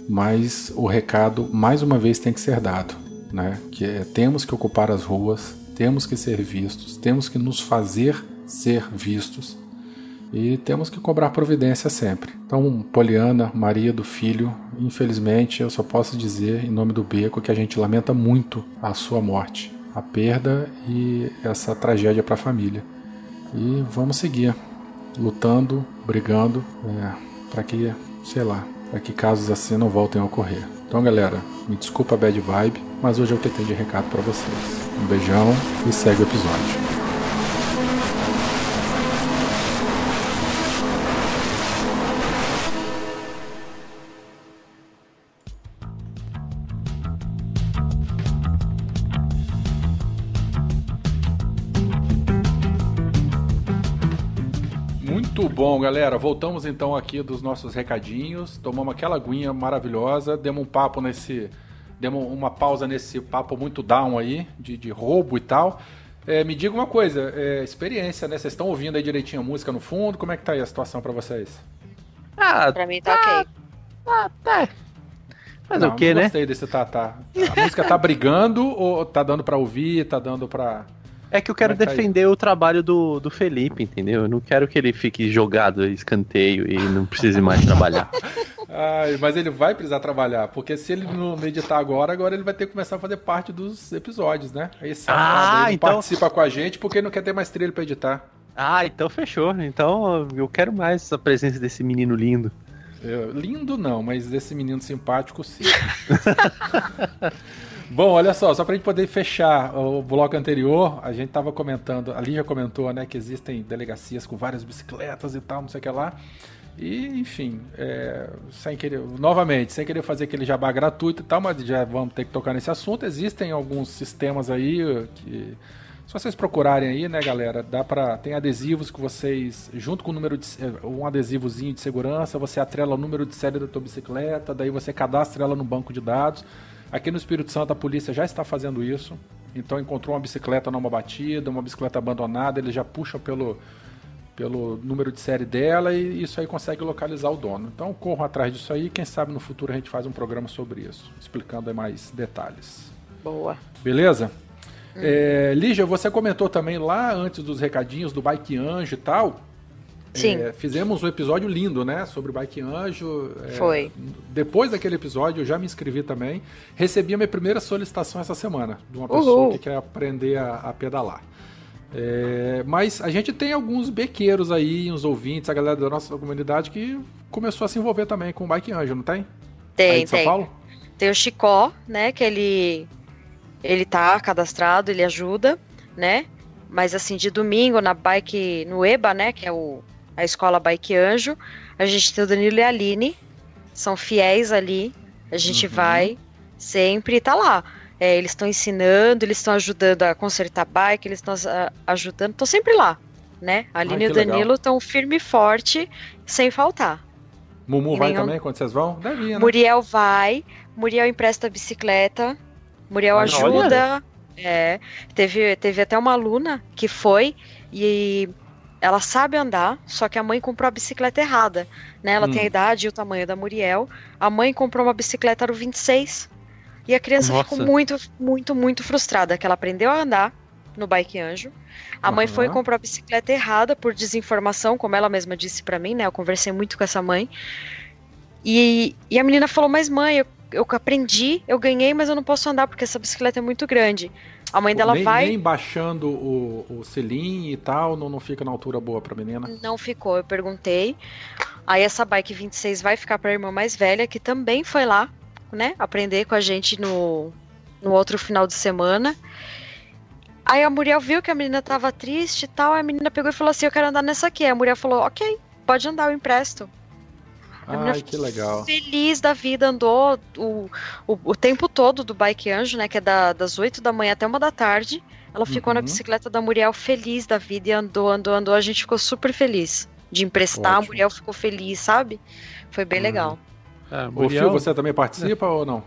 Speaker 2: mas o recado mais uma vez tem que ser dado, né? Que é temos que ocupar as ruas, temos que ser vistos, temos que nos fazer ser vistos e temos que cobrar providência sempre. Então, Poliana, marido, filho, infelizmente eu só posso dizer em nome do Beco que a gente lamenta muito a sua morte, a perda e essa tragédia para a família. E vamos seguir lutando, brigando é, para que, sei lá, para que casos assim não voltem a ocorrer. Então, galera, me desculpa a bad vibe, mas hoje é eu tenho de recado para vocês. Um beijão e segue o episódio. Bom, galera. Voltamos então aqui dos nossos recadinhos. Tomamos aquela aguinha maravilhosa. Demos um papo nesse. Demos uma pausa nesse papo muito down aí, de, de roubo e tal. É, me diga uma coisa, é, experiência, né? Vocês estão ouvindo aí direitinho a música no fundo? Como é que tá aí a situação para vocês?
Speaker 4: Ah,
Speaker 3: Pra mim tá ok.
Speaker 4: ah, tá. Mas
Speaker 2: não,
Speaker 4: o que,
Speaker 2: não
Speaker 4: né?
Speaker 2: Gostei desse tá, tá. A música tá brigando ou tá dando para ouvir, tá dando pra.
Speaker 4: É que eu quero
Speaker 2: é
Speaker 4: defender o trabalho do, do Felipe, entendeu? Eu não quero que ele fique jogado, escanteio e não precise mais trabalhar.
Speaker 2: Ai, mas ele vai precisar trabalhar, porque se ele não editar agora, agora ele vai ter que começar a fazer parte dos episódios, né? Aí safado,
Speaker 4: Ah,
Speaker 2: ele
Speaker 4: então-
Speaker 2: participa com a gente porque ele não quer ter mais trilha pra editar.
Speaker 4: Ah, então fechou. Então eu quero mais a presença desse menino lindo.
Speaker 2: Eu- lindo não, mas desse menino simpático sim. Bom, olha só, só pra gente poder fechar o bloco anterior, a gente tava comentando, a Lígia comentou, né, que existem delegacias com várias bicicletas e tal, não sei o que lá. E, enfim, é, sem querer, novamente, sem querer fazer aquele jabá gratuito e tal, mas já vamos ter que tocar nesse assunto. Existem alguns sistemas aí que, se vocês procurarem aí, né, galera, dá para tem adesivos que vocês, junto com o número de eh, um adesivozinho de segurança, você atrela o número de série da tua bicicleta, daí você cadastra ela no banco de dados. Aqui no Espírito Santo a polícia já está fazendo isso. Então encontrou uma bicicleta numa batida, uma bicicleta abandonada, ele já puxa pelo pelo número de série dela e isso aí consegue localizar o dono. Então corram atrás disso aí, quem sabe no futuro a gente faz um programa sobre isso, explicando aí mais detalhes.
Speaker 3: Boa.
Speaker 2: Beleza? É, Lígia, você comentou também lá antes dos recadinhos do Bike Anjo e tal.
Speaker 3: Sim.
Speaker 2: É, fizemos um episódio lindo, né? Sobre o Bike Anjo. É,
Speaker 3: Foi.
Speaker 2: Depois daquele episódio, eu já me inscrevi também. Recebi a minha primeira solicitação essa semana de uma
Speaker 3: Uhul.
Speaker 2: pessoa que quer aprender a, a pedalar. É, mas a gente tem alguns bequeiros aí, uns ouvintes, a galera da nossa comunidade que começou a se envolver também com o Bike Anjo, não tem? aí
Speaker 3: Tem,
Speaker 2: de São
Speaker 3: tem.
Speaker 2: Paulo?
Speaker 3: Tem o Chicó, né? Que ele ele tá cadastrado, ele ajuda, né? Mas assim, de domingo na bike, no EBA, né? Que é o, a escola Bike Anjo, a gente tem o Danilo e a Aline, são fiéis ali. A gente
Speaker 2: Uhum.
Speaker 3: vai sempre e tá lá. É, eles estão ensinando, eles estão ajudando a consertar bike, eles estão ajudando, estão sempre lá, né? A Aline
Speaker 2: Ai,
Speaker 3: e o. Danilo estão firme e forte, sem faltar.
Speaker 2: Mumu
Speaker 3: E
Speaker 2: vai
Speaker 3: nenhum-
Speaker 2: também quando vocês vão? Deve ir, né?
Speaker 3: Muriel vai, Muriel empresta a bicicleta, Muriel
Speaker 2: Olha.
Speaker 3: ajuda. É, teve, teve até uma aluna que foi e ela sabe andar, só que a mãe comprou a bicicleta errada. Né? Ela
Speaker 2: Hum.
Speaker 3: tem a idade e o tamanho da Muriel. A mãe comprou uma bicicleta no 26. E a criança
Speaker 4: Nossa.
Speaker 3: ficou muito, muito, muito frustrada, que ela aprendeu a andar no Bike Anjo. A mãe foi e comprou a bicicleta errada por desinformação, como ela mesma disse pra mim, né? Eu conversei muito com essa mãe. E, e a menina falou: Mas mãe, eu, eu aprendi, eu ganhei, mas eu não posso andar porque essa bicicleta é muito grande. A mãe dela
Speaker 2: nem,
Speaker 3: vai.
Speaker 2: nem baixando o, o selim e tal, não, não fica na altura boa pra menina.
Speaker 3: Não ficou, eu perguntei. Aí essa bike 26 vai ficar pra irmã mais velha, que também foi lá, né, aprender com a gente no, no outro final de semana. Aí a Muriel viu que a menina tava triste e tal, a menina pegou e falou assim: Eu quero andar nessa aqui. Aí a Muriel falou: Ok, pode andar, eu empresto. A
Speaker 2: Ai, que legal.
Speaker 3: feliz da vida, andou o, o, o tempo todo do Bike Anjo, né? Que é da- das 8 da manhã até uma da tarde. Ela ficou na
Speaker 2: Uhum.
Speaker 3: bicicleta da Muriel feliz da vida e andou, andou, andou. A gente ficou super feliz de emprestar. A
Speaker 2: Ótimo.
Speaker 3: Muriel ficou feliz, sabe? Foi bem
Speaker 2: Uhum.
Speaker 3: legal.
Speaker 2: Ô,
Speaker 4: Muriel-
Speaker 2: Fio, você também participa ou não?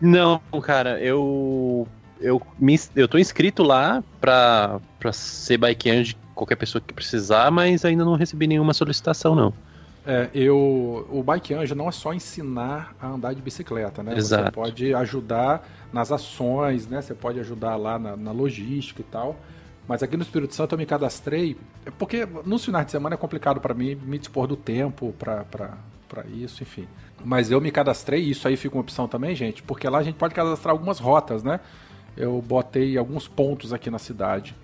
Speaker 4: Não, cara, eu. Eu, me, eu tô inscrito lá pra, pra ser bikean de qualquer pessoa que precisar, mas ainda não recebi nenhuma solicitação, não.
Speaker 2: É, eu, o Bike Anjo não é só ensinar a andar de bicicleta, né? Você
Speaker 4: Exato.
Speaker 2: pode ajudar nas ações, né? Você pode ajudar lá na, na logística e tal. Mas aqui no Espírito Santo eu me cadastrei, é porque nos finais de semana é complicado para mim me dispor do tempo para isso, enfim. Mas eu me cadastrei, isso aí fica uma opção também, gente, porque lá a gente pode cadastrar algumas rotas, né? Eu botei alguns pontos aqui na cidade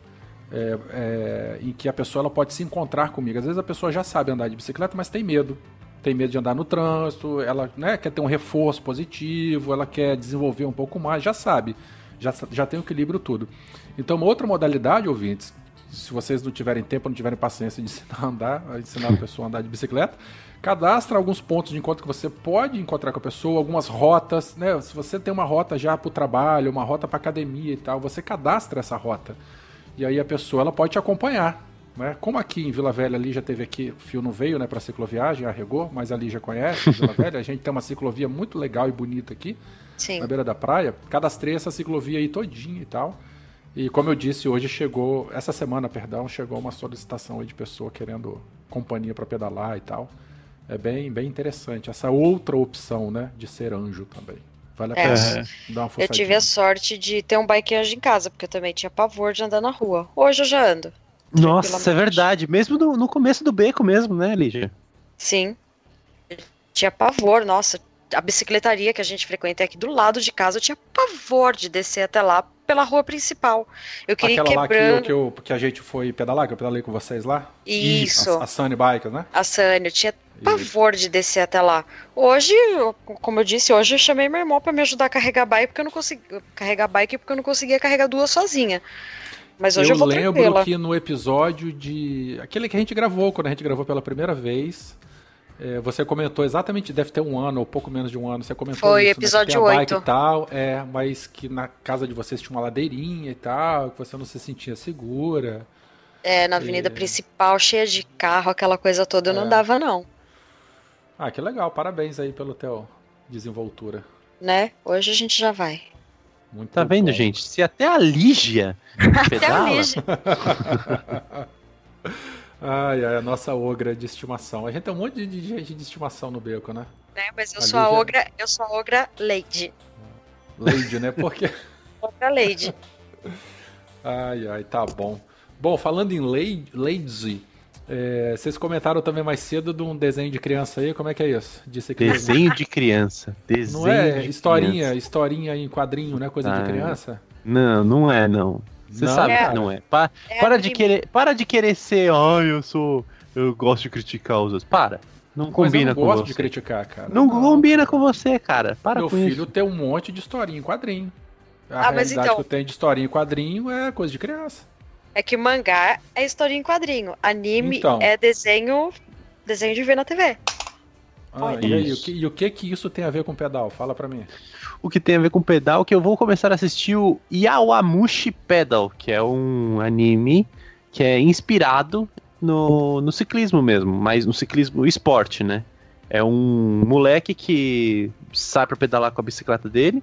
Speaker 2: é, é, em que a pessoa ela pode se encontrar comigo. Às vezes a pessoa já sabe andar de bicicleta, mas tem medo. Tem medo de andar no trânsito, ela né, quer ter um reforço positivo, ela quer desenvolver um pouco mais, já sabe. Já, já tem o equilíbrio tudo. Então, uma outra modalidade, ouvintes, se vocês não tiverem tempo, não tiverem paciência de ensinar a andar, ensinar a pessoa a andar de bicicleta, cadastra alguns pontos de encontro que você pode encontrar com a pessoa, algumas rotas, né? Se você tem uma rota já para o trabalho, uma rota para academia e tal, você cadastra essa rota. E aí a pessoa ela pode te acompanhar. Né? Como aqui em Vila Velha ali já teve aqui, o fio não veio né, para cicloviagem, arregou, mas ali já conhece Vila Velha. A gente tem uma ciclovia muito legal e bonita aqui
Speaker 3: Sim.
Speaker 2: na beira da praia. Cadastrei essa ciclovia aí todinha e tal. E como eu disse, hoje chegou, essa semana, perdão, chegou uma solicitação aí de pessoa querendo companhia para pedalar e tal. É bem, bem interessante essa outra opção, né, de ser anjo também. Vale a
Speaker 3: É.
Speaker 2: pena
Speaker 4: É.
Speaker 2: dar uma
Speaker 3: Eu tive a sorte de ter um bike anjo em casa, porque eu também tinha pavor de andar na rua. Hoje eu já ando.
Speaker 4: Nossa, é verdade. Mesmo no, no começo do beco mesmo, né, Lígia?
Speaker 3: Sim. Tinha pavor, nossa. A bicicletaria que a gente frequenta é aqui do lado de casa, eu tinha pavor de descer até lá pela rua principal. Eu queria
Speaker 2: Aquela lá que, eu-
Speaker 3: quebrando.
Speaker 2: que, a gente foi pedalar, que eu pedalei com vocês lá?
Speaker 3: Isso.
Speaker 2: A, a Sunny Bikes, né?
Speaker 3: A Sânia, eu tinha pavor de descer até lá. Hoje, como eu disse, hoje eu chamei meu irmão pra me ajudar a carregar bike porque eu não conseguia carregar bike porque eu não conseguia carregar duas sozinha. Mas hoje eu,
Speaker 2: eu
Speaker 3: vou
Speaker 2: lembro
Speaker 3: tranquila.
Speaker 2: que no episódio de. Aquele que a gente gravou, quando a gente gravou pela primeira vez. É, você comentou exatamente, deve ter um ano ou pouco menos de um ano. Você comentou
Speaker 3: Foi
Speaker 2: isso, né, que
Speaker 3: episódio
Speaker 2: bike
Speaker 3: 8.
Speaker 2: e tal, é, mas que na casa de vocês tinha uma ladeirinha e tal, que você não se sentia segura.
Speaker 3: É, na avenida
Speaker 2: É.
Speaker 3: principal, cheia de carro, aquela coisa toda, eu
Speaker 2: É.
Speaker 3: não dava não,
Speaker 2: Ah, que legal, parabéns aí pelo teu desenvoltura.
Speaker 3: né? Hoje a gente já vai.
Speaker 2: Muito
Speaker 4: Tá vendo,
Speaker 2: bom.
Speaker 4: gente? Se até a Lígia
Speaker 3: Até a Lígia.
Speaker 2: Ai, ai, a nossa ogra de estimação. A gente tem um monte de gente de estimação no beco, né?
Speaker 3: né? Mas eu
Speaker 2: A
Speaker 3: sou a ogra, eu sou a ogra Lady.
Speaker 2: Lady, né? Porque.
Speaker 3: Ogra Lady.
Speaker 2: Ai, ai, tá bom. Bom, falando em lazy, é, vocês comentaram também mais cedo de um desenho de criança aí, como é que é isso? Disse que
Speaker 4: desenho de criança. Desenho
Speaker 2: não é
Speaker 4: de
Speaker 2: historinha,
Speaker 4: criança.
Speaker 2: historinha em quadrinho, né? Coisa
Speaker 4: Ah,
Speaker 2: de criança?
Speaker 4: Não, não é, não. Você
Speaker 2: Não?
Speaker 4: sabe
Speaker 3: É.
Speaker 4: que não é. Pa-
Speaker 3: É
Speaker 4: para, de querer, para de querer ser, ai, eu sou. Eu gosto de criticar os outros. Para. Não
Speaker 2: Mas
Speaker 4: combina
Speaker 2: eu
Speaker 4: com
Speaker 2: não gosto
Speaker 4: você.
Speaker 2: de criticar, cara.
Speaker 4: Não combina com você, cara. Para
Speaker 2: Meu
Speaker 4: com
Speaker 2: filho
Speaker 4: isso.
Speaker 2: tem um monte de historinha em quadrinho. A
Speaker 3: Ah, mas
Speaker 2: realidade
Speaker 3: então-
Speaker 2: que eu tenho de historinha em quadrinho é coisa de criança.
Speaker 3: É que mangá é história em quadrinho. Anime
Speaker 2: Então.
Speaker 3: é desenho. Desenho de ver na TV.
Speaker 2: Ah,
Speaker 3: Olha.
Speaker 2: e aí, o que, e o que que isso tem a ver com pedal? Fala pra mim.
Speaker 4: O que tem a ver com pedal, que eu vou começar a assistir o Yawamushi Pedal, que é um anime que é inspirado no, no ciclismo mesmo, mas no ciclismo esporte, né? É um moleque que sai pra pedalar com a bicicleta dele.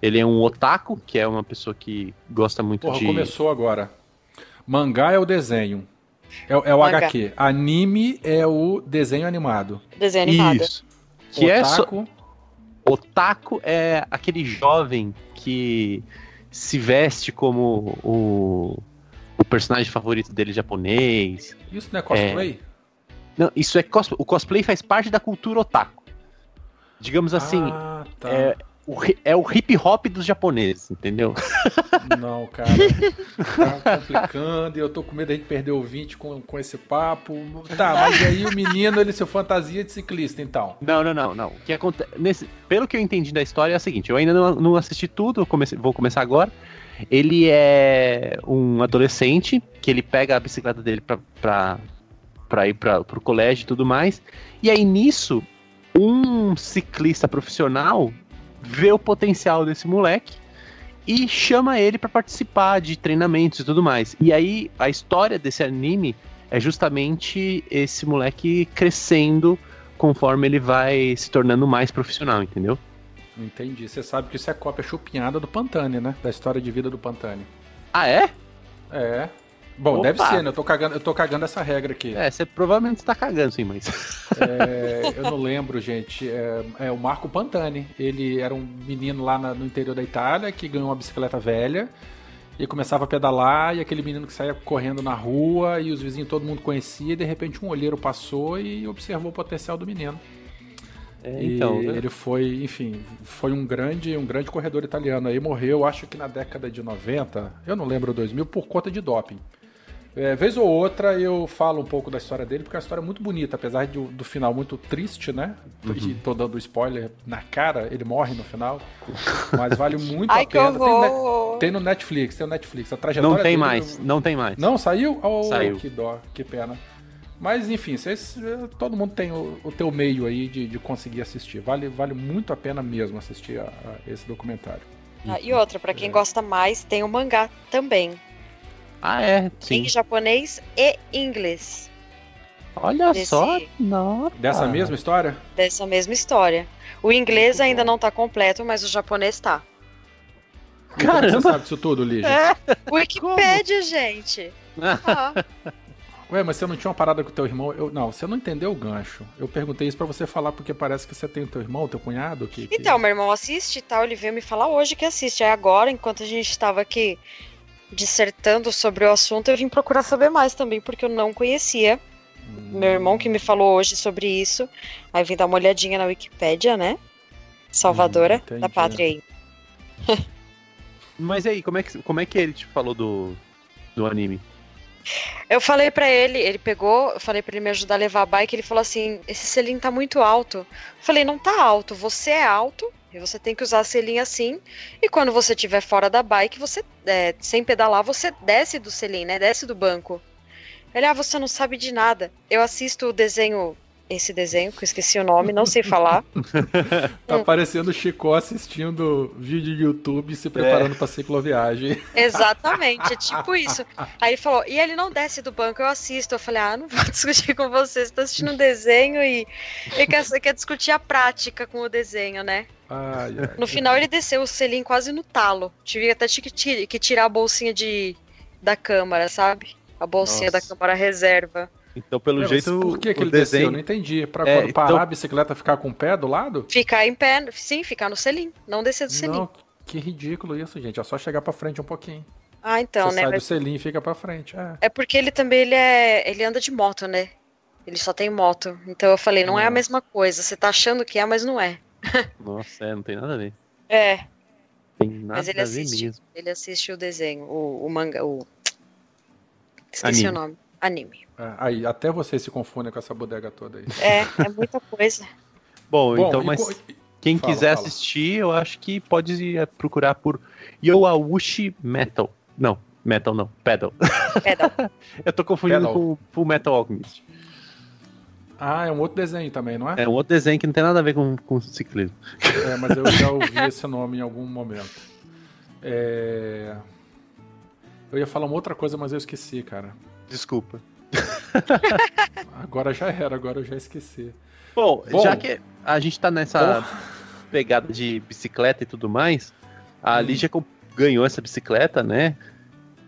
Speaker 4: Ele é um otaku, que é uma pessoa que gosta muito
Speaker 2: Porra,
Speaker 4: de.
Speaker 2: começou agora. Mangá é o desenho. É, o- é o
Speaker 3: Mangá.
Speaker 2: HQ. Anime é o desenho animado.
Speaker 3: Desenho animado.
Speaker 4: Isso. Que é
Speaker 2: Otaku,
Speaker 4: Otaku é aquele jovem que se veste como o, o personagem favorito dele japonês.
Speaker 2: Isso não é cosplay?
Speaker 4: Não, isso é cosplay. O cosplay faz parte da cultura otaku. Digamos assim,
Speaker 2: Ah, tá.
Speaker 4: é, o, é o hip hop dos japoneses, entendeu?
Speaker 2: Não, cara. Tá complicando e eu tô com medo da gente perder o 20 com, com esse papo. Tá, mas aí o menino ele se fantasia de ciclista, então.
Speaker 4: Não, não, não, não. O que acontece. Nesse, pelo que eu entendi da história é o seguinte: eu ainda não, não assisti tudo, comecei- vou começar agora. Ele é um adolescente que ele pega a bicicleta dele pra, pra, pra ir pra, pro colégio e tudo mais. E aí nisso um ciclista profissional vê o potencial desse moleque e chama ele para participar de treinamentos e tudo mais. E aí a história desse anime é justamente esse moleque crescendo conforme ele vai se tornando mais profissional, entendeu?
Speaker 2: Entendi. Você sabe que isso é cópia chupinhada do Pantane, né? Da história de vida do Pantane.
Speaker 4: Ah, é?
Speaker 2: É. Bom,
Speaker 4: Opa.
Speaker 2: deve ser, né? Eu tô cagando, eu tô cagando essa regra aqui.
Speaker 4: É, você provavelmente está cagando, sim, mas.
Speaker 2: É, eu não lembro, gente. É, é o Marco Pantani. Ele era um menino lá na- no interior da Itália que ganhou uma bicicleta velha e começava a pedalar. E aquele menino que saía correndo na rua e os vizinhos todo mundo conhecia. E de repente um olheiro passou e observou o potencial do menino.
Speaker 4: É,
Speaker 2: E
Speaker 4: então, né?
Speaker 2: ele foi, enfim, foi um grande, um grande corredor italiano. Aí morreu, acho que na década de 90, eu não lembro 2000, por conta de doping. É, vez ou outra eu falo um pouco da história dele, porque é uma história muito bonita, apesar de- do final muito triste, né?
Speaker 3: Uhum.
Speaker 2: E tô dando spoiler na cara, ele morre no final. Mas vale muito
Speaker 3: Ai,
Speaker 2: a
Speaker 3: que
Speaker 2: pena. Tem, tem no Netflix, tem no Netflix. A trajetória
Speaker 4: Não tem
Speaker 2: dele-
Speaker 4: mais, não tem mais.
Speaker 2: Não, saiu? Oh,
Speaker 4: Saiu.
Speaker 2: Que dó, que pena. Mas enfim, vocês, eh, todo mundo tem o, o teu meio aí de, de conseguir assistir. Vale, vale muito a pena mesmo assistir a, a esse documentário.
Speaker 3: Ah, e outra, pra
Speaker 2: É.
Speaker 3: quem gosta mais, tem o mangá também.
Speaker 4: Ah, é, sim.
Speaker 3: Em japonês e inglês.
Speaker 4: Olha
Speaker 3: Desse-
Speaker 4: só, não.
Speaker 2: Dessa mesma história?
Speaker 3: Dessa mesma história. O inglês
Speaker 2: Muito
Speaker 3: ainda
Speaker 2: bom.
Speaker 3: não tá completo, mas o japonês tá.
Speaker 2: E como é
Speaker 4: Caramba!
Speaker 2: você sabe disso tudo, Lígia?
Speaker 3: Wikipédia, gente. Ah,
Speaker 2: Ué, mas você não tinha uma parada com o teu irmão? Eu, não, você não entendeu o gancho. Eu perguntei isso pra você falar porque parece que você tem o teu irmão, o teu cunhado. Que, que-
Speaker 3: Então, meu irmão assiste e tal, ele veio me falar hoje que assiste. Aí agora, enquanto a gente estava aqui dissertando sobre o assunto, eu vim procurar saber mais também, porque eu não conhecia.
Speaker 2: Hum,
Speaker 3: Meu irmão que me falou hoje sobre isso. Aí vim dar uma olhadinha na Wikipédia, né? Salvadora
Speaker 2: Hum,
Speaker 3: da pátria aí.
Speaker 4: Mas aí, como é que, como é que ele te falou do, do anime?
Speaker 3: Eu falei pra ele, ele pegou, eu falei pra ele me ajudar a levar a bike, ele falou assim: esse selim tá muito alto. Eu falei: não tá alto, você é alto e você tem que usar selim assim. E quando você estiver fora da bike, você, é, sem pedalar, você desce do selim, né? Desce do banco. Ele, ah, você não sabe de nada. Eu assisto o desenho, esse desenho, que eu esqueci o nome, não sei falar.
Speaker 2: Tá parecendo o Chico assistindo vídeo de YouTube se preparando pra cicloviagem.
Speaker 3: Exatamente, é tipo isso. Aí ele falou, e ele não desce do banco, eu assisto. Eu falei, ah, não vou discutir com você, você tá assistindo um desenho e, e quer, quer discutir a prática com o desenho, né?
Speaker 2: Ai, ai.
Speaker 3: No final ele desceu o selim quase no talo. Tive até que tirar a bolsinha de, da câmara, sabe? A bolsinha
Speaker 4: Nossa.
Speaker 3: da câmara reserva.
Speaker 4: Então, pelo
Speaker 2: É, mas
Speaker 4: jeito,
Speaker 2: Por que, que ele desceu?
Speaker 4: desenho...
Speaker 2: Não entendi. Pra
Speaker 4: É,
Speaker 2: quando parar
Speaker 4: então-
Speaker 2: a bicicleta ficar com o pé do lado?
Speaker 3: Ficar em pé, sim, ficar no selim, não descer do selim.
Speaker 2: Não, que ridículo isso, gente. É só chegar pra frente um pouquinho.
Speaker 3: Ah, então,
Speaker 2: Você
Speaker 3: né?
Speaker 2: sai
Speaker 3: mas-
Speaker 2: do selim e fica pra frente. É.
Speaker 3: É porque ele também ele é, ele anda de moto, né? Ele só tem moto. Então eu falei, não é a
Speaker 2: Nossa.
Speaker 3: mesma coisa. Você tá achando que é, mas não é.
Speaker 4: Nossa, é, não tem nada a ver.
Speaker 3: É,
Speaker 4: Tem nada
Speaker 3: mas ele
Speaker 4: a ver
Speaker 3: assiste.
Speaker 4: mesmo.
Speaker 3: Ele assiste o desenho, o, o manga, o esqueci
Speaker 4: Anime.
Speaker 3: o nome. Anime.
Speaker 2: É, Aí, até vocês se confundem com essa bodega toda aí.
Speaker 3: É, é muita coisa.
Speaker 4: Bom,
Speaker 2: Bom,
Speaker 4: então, mas
Speaker 2: co-
Speaker 4: quem
Speaker 2: fala,
Speaker 4: quiser
Speaker 2: fala.
Speaker 4: assistir, eu acho que pode é, procurar por Yoawushi Metal. Não, Metal não, Pedal.
Speaker 3: Pedal.
Speaker 4: eu tô confundindo
Speaker 2: Pedal.
Speaker 4: com Full Metal Alchemist.
Speaker 2: Ah, é um outro desenho também, não é?
Speaker 4: É um outro desenho que não tem nada a ver com, com ciclismo.
Speaker 2: É, mas eu já ouvi esse nome em algum momento. É... Eu ia falar uma outra coisa, mas eu esqueci, cara.
Speaker 4: Desculpa.
Speaker 2: Agora já era, agora eu já esqueci.
Speaker 4: Bom,
Speaker 2: Bom.
Speaker 4: já que a gente tá nessa pegada de bicicleta e tudo mais, a
Speaker 2: Hum.
Speaker 4: Lígia ganhou essa bicicleta, né?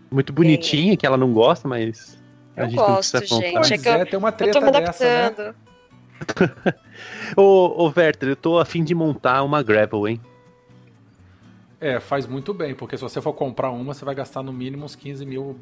Speaker 4: Muito bonitinha, que ela não gosta, mas a
Speaker 3: Eu
Speaker 4: gente não
Speaker 3: gosto,
Speaker 4: precisa comprar.
Speaker 3: gente.
Speaker 2: Pois
Speaker 3: é que eu-
Speaker 2: é, tem uma
Speaker 3: Eu
Speaker 2: treta
Speaker 3: tô me
Speaker 2: dessa, né?
Speaker 3: adaptando.
Speaker 4: Ô, ô, Werther, eu tô afim de montar uma gravel, hein?
Speaker 2: É, faz muito bem, porque se você for comprar uma, você vai gastar no mínimo uns 15 mil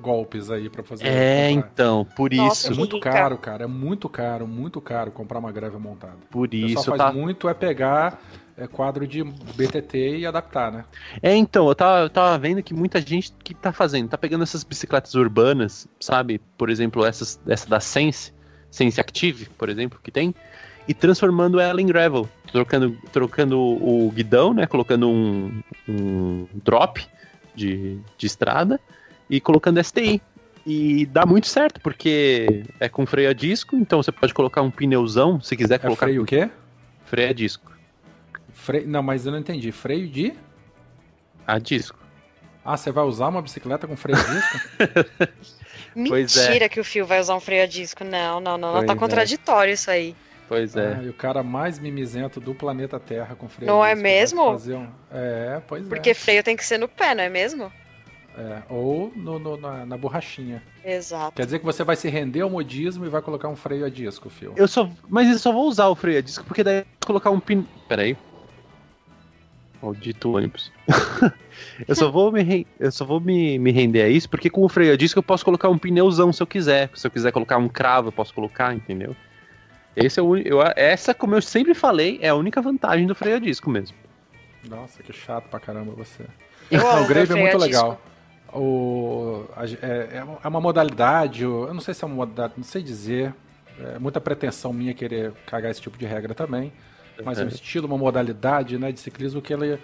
Speaker 2: golpes aí pra fazer.
Speaker 4: É,
Speaker 2: comprar.
Speaker 4: então, por
Speaker 3: Nossa,
Speaker 2: É
Speaker 4: isso,
Speaker 2: muito
Speaker 3: rica.
Speaker 2: caro, cara. É muito caro, muito caro comprar uma greve montada.
Speaker 4: por isso,
Speaker 2: faz
Speaker 4: tá...
Speaker 2: muito é pegar é, quadro de BTT e adaptar, né?
Speaker 4: É, então, eu tava, eu tava vendo que muita gente que tá fazendo, tá pegando essas bicicletas urbanas, sabe? Por exemplo, essas, essa da Sense, Sense Active, por exemplo, que tem, e transformando ela em gravel, trocando, trocando o guidão, né? Colocando um, um drop de, de estrada e colocando STI. E dá muito certo, porque é com freio a disco, então você pode colocar um pneuzão, se quiser
Speaker 2: É
Speaker 4: colocar
Speaker 2: freio o quê?
Speaker 4: freio a disco.
Speaker 2: Freio... Não, mas eu não entendi. Freio de.
Speaker 4: A disco.
Speaker 2: Ah, você vai usar uma bicicleta com freio de disco?
Speaker 4: Pois é.
Speaker 3: Mentira que o fio vai usar um freio a disco. Não, não, não. não tá
Speaker 4: é.
Speaker 3: contraditório isso aí.
Speaker 4: Pois é.
Speaker 2: Ah, e o cara mais mimizento do planeta Terra com freio
Speaker 3: Não
Speaker 2: de
Speaker 3: é
Speaker 2: disco vai
Speaker 3: mesmo?
Speaker 2: fazer um- É, pois
Speaker 3: Porque
Speaker 2: é.
Speaker 3: freio tem que ser no pé, não é mesmo?
Speaker 2: É, Ou no- no- na, na borrachinha.
Speaker 3: Exato.
Speaker 2: Quer dizer que você vai se render ao modismo e vai colocar um freio a disco, Phil.
Speaker 4: Eu só, mas eu só vou usar o freio a disco porque daí eu vou colocar um pin. Peraí. Maldito ônibus. eu só vou, me, re- eu só vou me, me render a isso porque com o freio a disco eu posso colocar um pneuzão se eu quiser. Se eu quiser colocar um cravo, eu posso colocar, entendeu? Esse é o, eu, essa, como eu sempre falei, é a única vantagem do freio a disco mesmo.
Speaker 2: Nossa, que chato pra caramba você.
Speaker 3: Eu
Speaker 2: o Grave é muito
Speaker 3: a disco.
Speaker 2: O, a- é, é uma modalidade, eu não sei se é uma modalidade, não sei dizer. É muita pretensão minha querer cagar esse tipo de regra também. Mas é um
Speaker 4: Uhum.
Speaker 2: estilo, uma modalidade né, de ciclismo que ele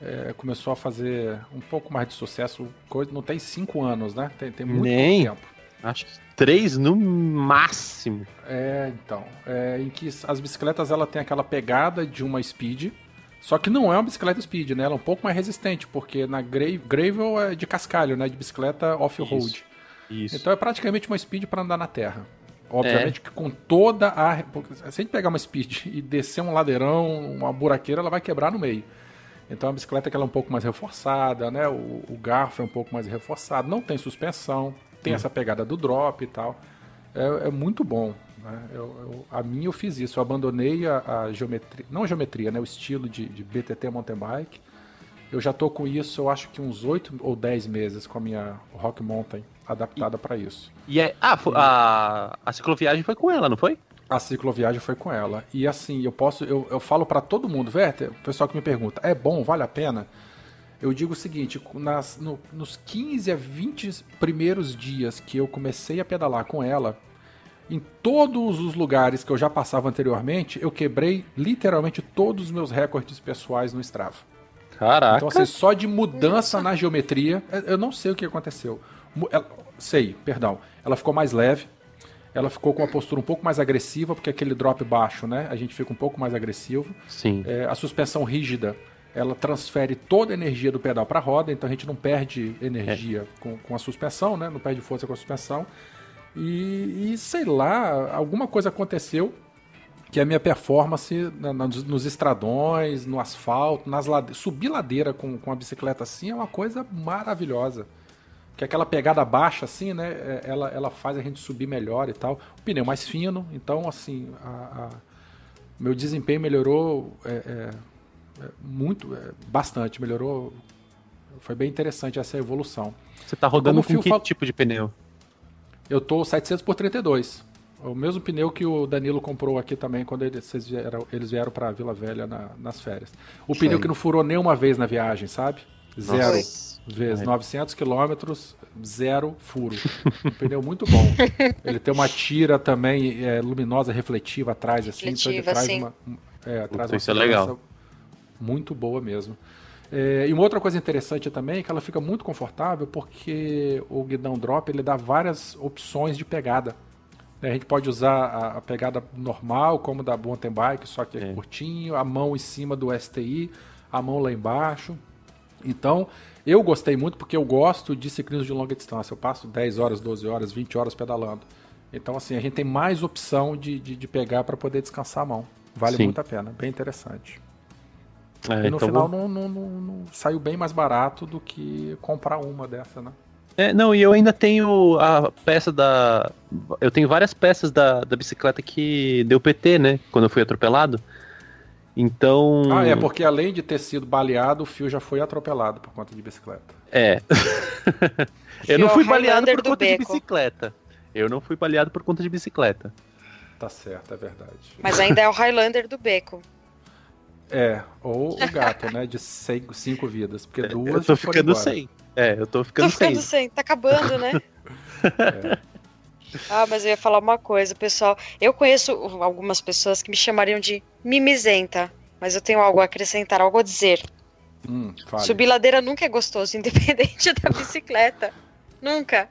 Speaker 2: é, começou a fazer um pouco mais de sucesso. Coisa, não tem cinco anos, né? Tem, tem muito
Speaker 4: Nem.
Speaker 2: tempo.
Speaker 4: Acho que três no máximo.
Speaker 2: É, então. É, em que as bicicletas ela tem aquela pegada de uma speed, só que não é uma bicicleta speed, né? Ela é um pouco mais resistente, porque na gra gravel é de cascalho, né? De bicicleta off-road.
Speaker 4: Isso. Isso.
Speaker 2: Então é praticamente uma speed para andar na terra. Obviamente que com toda a. Se a gente pegar uma speed e descer um ladeirão, uma buraqueira, ela vai quebrar no meio. Então a bicicleta que ela é um pouco mais reforçada, né? O, o garfo é um pouco mais reforçado, não tem suspensão, tem essa pegada do drop e tal. É, é muito bom. Né? Eu- eu- a minha eu fiz isso, eu abandonei a, a geometria, não a geometria, né? O estilo de, de BTT mountain bike. Eu já tô com isso, eu acho que uns 8 ou 10 meses com a minha Rock Mountain adaptada para isso.
Speaker 4: E é, ah, a, a cicloviagem foi com ela, não foi?
Speaker 2: A cicloviagem foi com ela. E assim, eu posso, eu, eu falo para todo mundo, Werther, o pessoal que me pergunta, é bom, vale a pena? Eu digo o seguinte, nas, no- nos 15 a 20 primeiros dias que eu comecei a pedalar com ela, em todos os lugares que eu já passava anteriormente, eu quebrei literalmente todos os meus recordes pessoais no Strava.
Speaker 4: Caraca.
Speaker 2: Então, assim, só de mudança na geometria, eu- eu não sei o que aconteceu. Ela- sei, perdão. Ela ficou mais leve, ela ficou com uma postura um pouco mais agressiva, porque aquele drop baixo, né? A gente fica um pouco mais agressivo.
Speaker 4: Sim.
Speaker 2: É, a suspensão rígida, ela transfere toda a energia do pedal para a roda, então a gente não perde energia com, com a suspensão, né? Não perde força com a suspensão. E, e, sei lá, alguma coisa aconteceu que a minha performance na- na- nos, estradões, no asfalto, nas lade... subir ladeira com, com a bicicleta assim é uma coisa maravilhosa. Que aquela pegada baixa assim, né? é, Ela, ela faz a gente subir melhor e tal. O pneu mais fino, então assim, a- a- meu desempenho melhorou é, é, é, muito, é, bastante, melhorou. Foi bem interessante essa evolução.
Speaker 4: Você tá rodando com que
Speaker 2: fal-
Speaker 4: tipo de pneu?
Speaker 2: Eu tô 700 por 32. O mesmo pneu que o Danilo comprou aqui também quando eles, vieram, eles vieram para Vila Velha na- nas férias. O pneu que não furou nenhuma vez na viagem, sabe? Zero
Speaker 4: Nossa.
Speaker 2: vezes.
Speaker 4: Ai.
Speaker 2: 900 quilômetros, zero furo. Um pneu muito bom. Ele tem uma tira também é, luminosa, refletiva atrás, assim. então ele
Speaker 3: Refletiva,
Speaker 2: traz
Speaker 3: sim.
Speaker 2: uma, um- é, traz
Speaker 4: Puta,
Speaker 2: uma
Speaker 4: isso é legal.
Speaker 2: Muito boa mesmo. É, e uma outra coisa interessante também é que ela fica muito confortável porque o guidão drop ele dá várias opções de pegada. né? A gente pode usar a, a pegada normal, como da mountain bike, só que é,
Speaker 4: É.
Speaker 2: curtinho, a mão em cima do STI, a mão lá embaixo. Então, eu gostei muito porque eu gosto de ciclismo de longa distância. Eu passo 10 horas, 12 horas, 20 horas pedalando. Então, assim, a gente tem mais opção de, de, de pegar para poder descansar a mão. Vale
Speaker 4: Sim.
Speaker 2: muito a pena, bem interessante.
Speaker 4: É,
Speaker 2: e no
Speaker 4: então
Speaker 2: final
Speaker 4: vou-
Speaker 2: não, não- não- não- saiu bem mais barato do que comprar uma dessa, né?
Speaker 4: É, não, e eu ainda tenho a peça da. Eu tenho várias peças da, da bicicleta que deu PT, né? Quando eu fui atropelado. Então.
Speaker 2: Ah, é, porque além de ter sido baleado, o fio já foi atropelado por conta de bicicleta.
Speaker 4: É. eu não fui
Speaker 3: é
Speaker 4: baleado por conta de bicicleta. Eu não fui baleado por conta de bicicleta.
Speaker 2: Tá certo, é verdade.
Speaker 3: Mas ainda é o Highlander do beco.
Speaker 2: É, ou o gato, né? De cinco, cinco vidas. Porque duas
Speaker 4: eu tô ficando
Speaker 2: embora.
Speaker 4: sem. É, eu tô
Speaker 3: Tô
Speaker 4: ficando sem.
Speaker 3: ficando sem, tá acabando, né? Ah, mas eu ia falar uma coisa, pessoal. Eu conheço algumas pessoas que me chamariam de mimizenta, mas eu tenho algo a acrescentar, algo a dizer.
Speaker 2: Hum.
Speaker 3: Subir ladeira nunca é gostoso, independente da bicicleta. Nunca.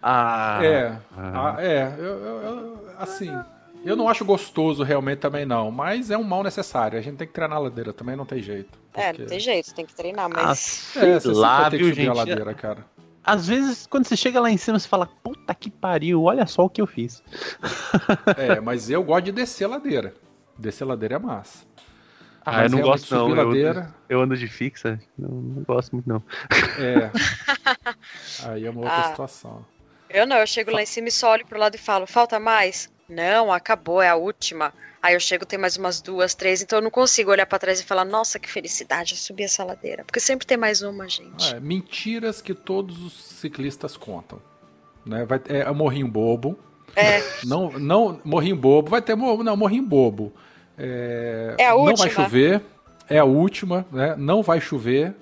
Speaker 4: Ah,
Speaker 2: é,
Speaker 4: ah.
Speaker 2: ah, é, eu, eu- eu- assim, eu não acho gostoso realmente também não, mas é um mal necessário. A gente tem que treinar a ladeira também, não tem jeito.
Speaker 3: É,
Speaker 2: porque-
Speaker 3: não tem jeito, tem que treinar,
Speaker 4: Ah,
Speaker 3: mas.
Speaker 4: sei
Speaker 2: É, você
Speaker 4: lá,
Speaker 2: ter que subir a
Speaker 4: gente?
Speaker 2: ladeira, cara.
Speaker 4: Às vezes, quando você chega lá em cima, você fala, puta que pariu, olha só o que eu fiz.
Speaker 2: É, mas eu gosto de descer a ladeira. Descer a ladeira é massa.
Speaker 4: Ah,
Speaker 2: Mas
Speaker 4: eu não gosto não.
Speaker 2: subir
Speaker 4: Eu,
Speaker 2: ladeira,
Speaker 4: eu ando de fixa, não, não gosto muito não.
Speaker 2: é. Aí é uma outra
Speaker 3: Ah.
Speaker 2: situação.
Speaker 3: Eu não, eu chego lá em cima e só olho pro lado e falo, falta mais? Não, acabou, é a última. Aí eu chego, tem mais umas duas, três, então eu não consigo olhar pra trás e falar, nossa, que felicidade, eu subi essa ladeira. Porque sempre tem mais uma, gente.
Speaker 2: É, mentiras que todos os ciclistas contam. Né? Vai, é, morrinho bobo.
Speaker 3: É,
Speaker 2: Não, não, morrinho bobo. Vai ter mo- não, morrinho bobo. É,
Speaker 3: É a
Speaker 2: Não vai
Speaker 3: última.
Speaker 2: chover. É a última, né? Não vai chover.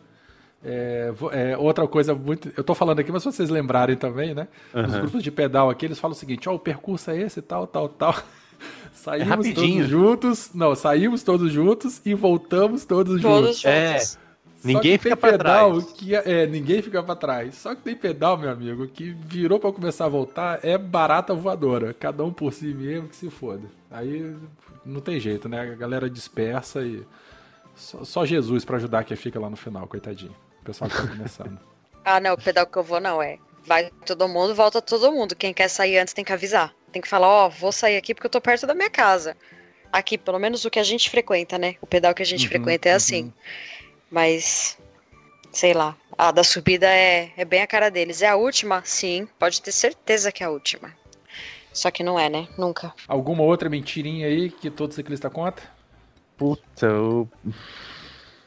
Speaker 2: É, é, outra coisa muito. Eu tô falando aqui, mas se vocês lembrarem também, né? Nos
Speaker 4: Aham.
Speaker 2: grupos de pedal aqui, eles falam o seguinte: ó, o percurso é esse, tal, tal, tal. Saímos
Speaker 4: rapidinho.
Speaker 2: todos juntos. Não, saímos todos juntos e voltamos todos, juntos.
Speaker 3: todos
Speaker 4: É.
Speaker 3: juntos.
Speaker 4: Ninguém
Speaker 2: Só que tem
Speaker 4: fica
Speaker 2: pedal
Speaker 4: trás.
Speaker 2: Que, é, ninguém fica pra trás. Só que tem pedal, meu amigo, que virou pra começar a voltar, é barata voadora. Cada um por si mesmo, que se foda. Aí não tem jeito, né? A galera dispersa e. Só, só Jesus pra ajudar quem fica lá no final, coitadinho. O pessoal que tá começando.
Speaker 3: Ah, não, o pedal que eu vou não é. Vai todo mundo, volta todo mundo. Quem quer sair antes tem que avisar. Tem que falar, ó, vou sair aqui porque eu tô perto da minha casa. Aqui, pelo menos o que a gente frequenta, né? O pedal que a gente
Speaker 2: Uhum,
Speaker 3: frequenta é
Speaker 2: uhum.
Speaker 3: assim. Mas, sei lá. A da subida é, é bem a cara deles. É a última? Sim, pode ter certeza que é a última. Só que não é, né? Nunca.
Speaker 2: Alguma outra mentirinha aí que todo ciclista conta?
Speaker 4: Puta, eu...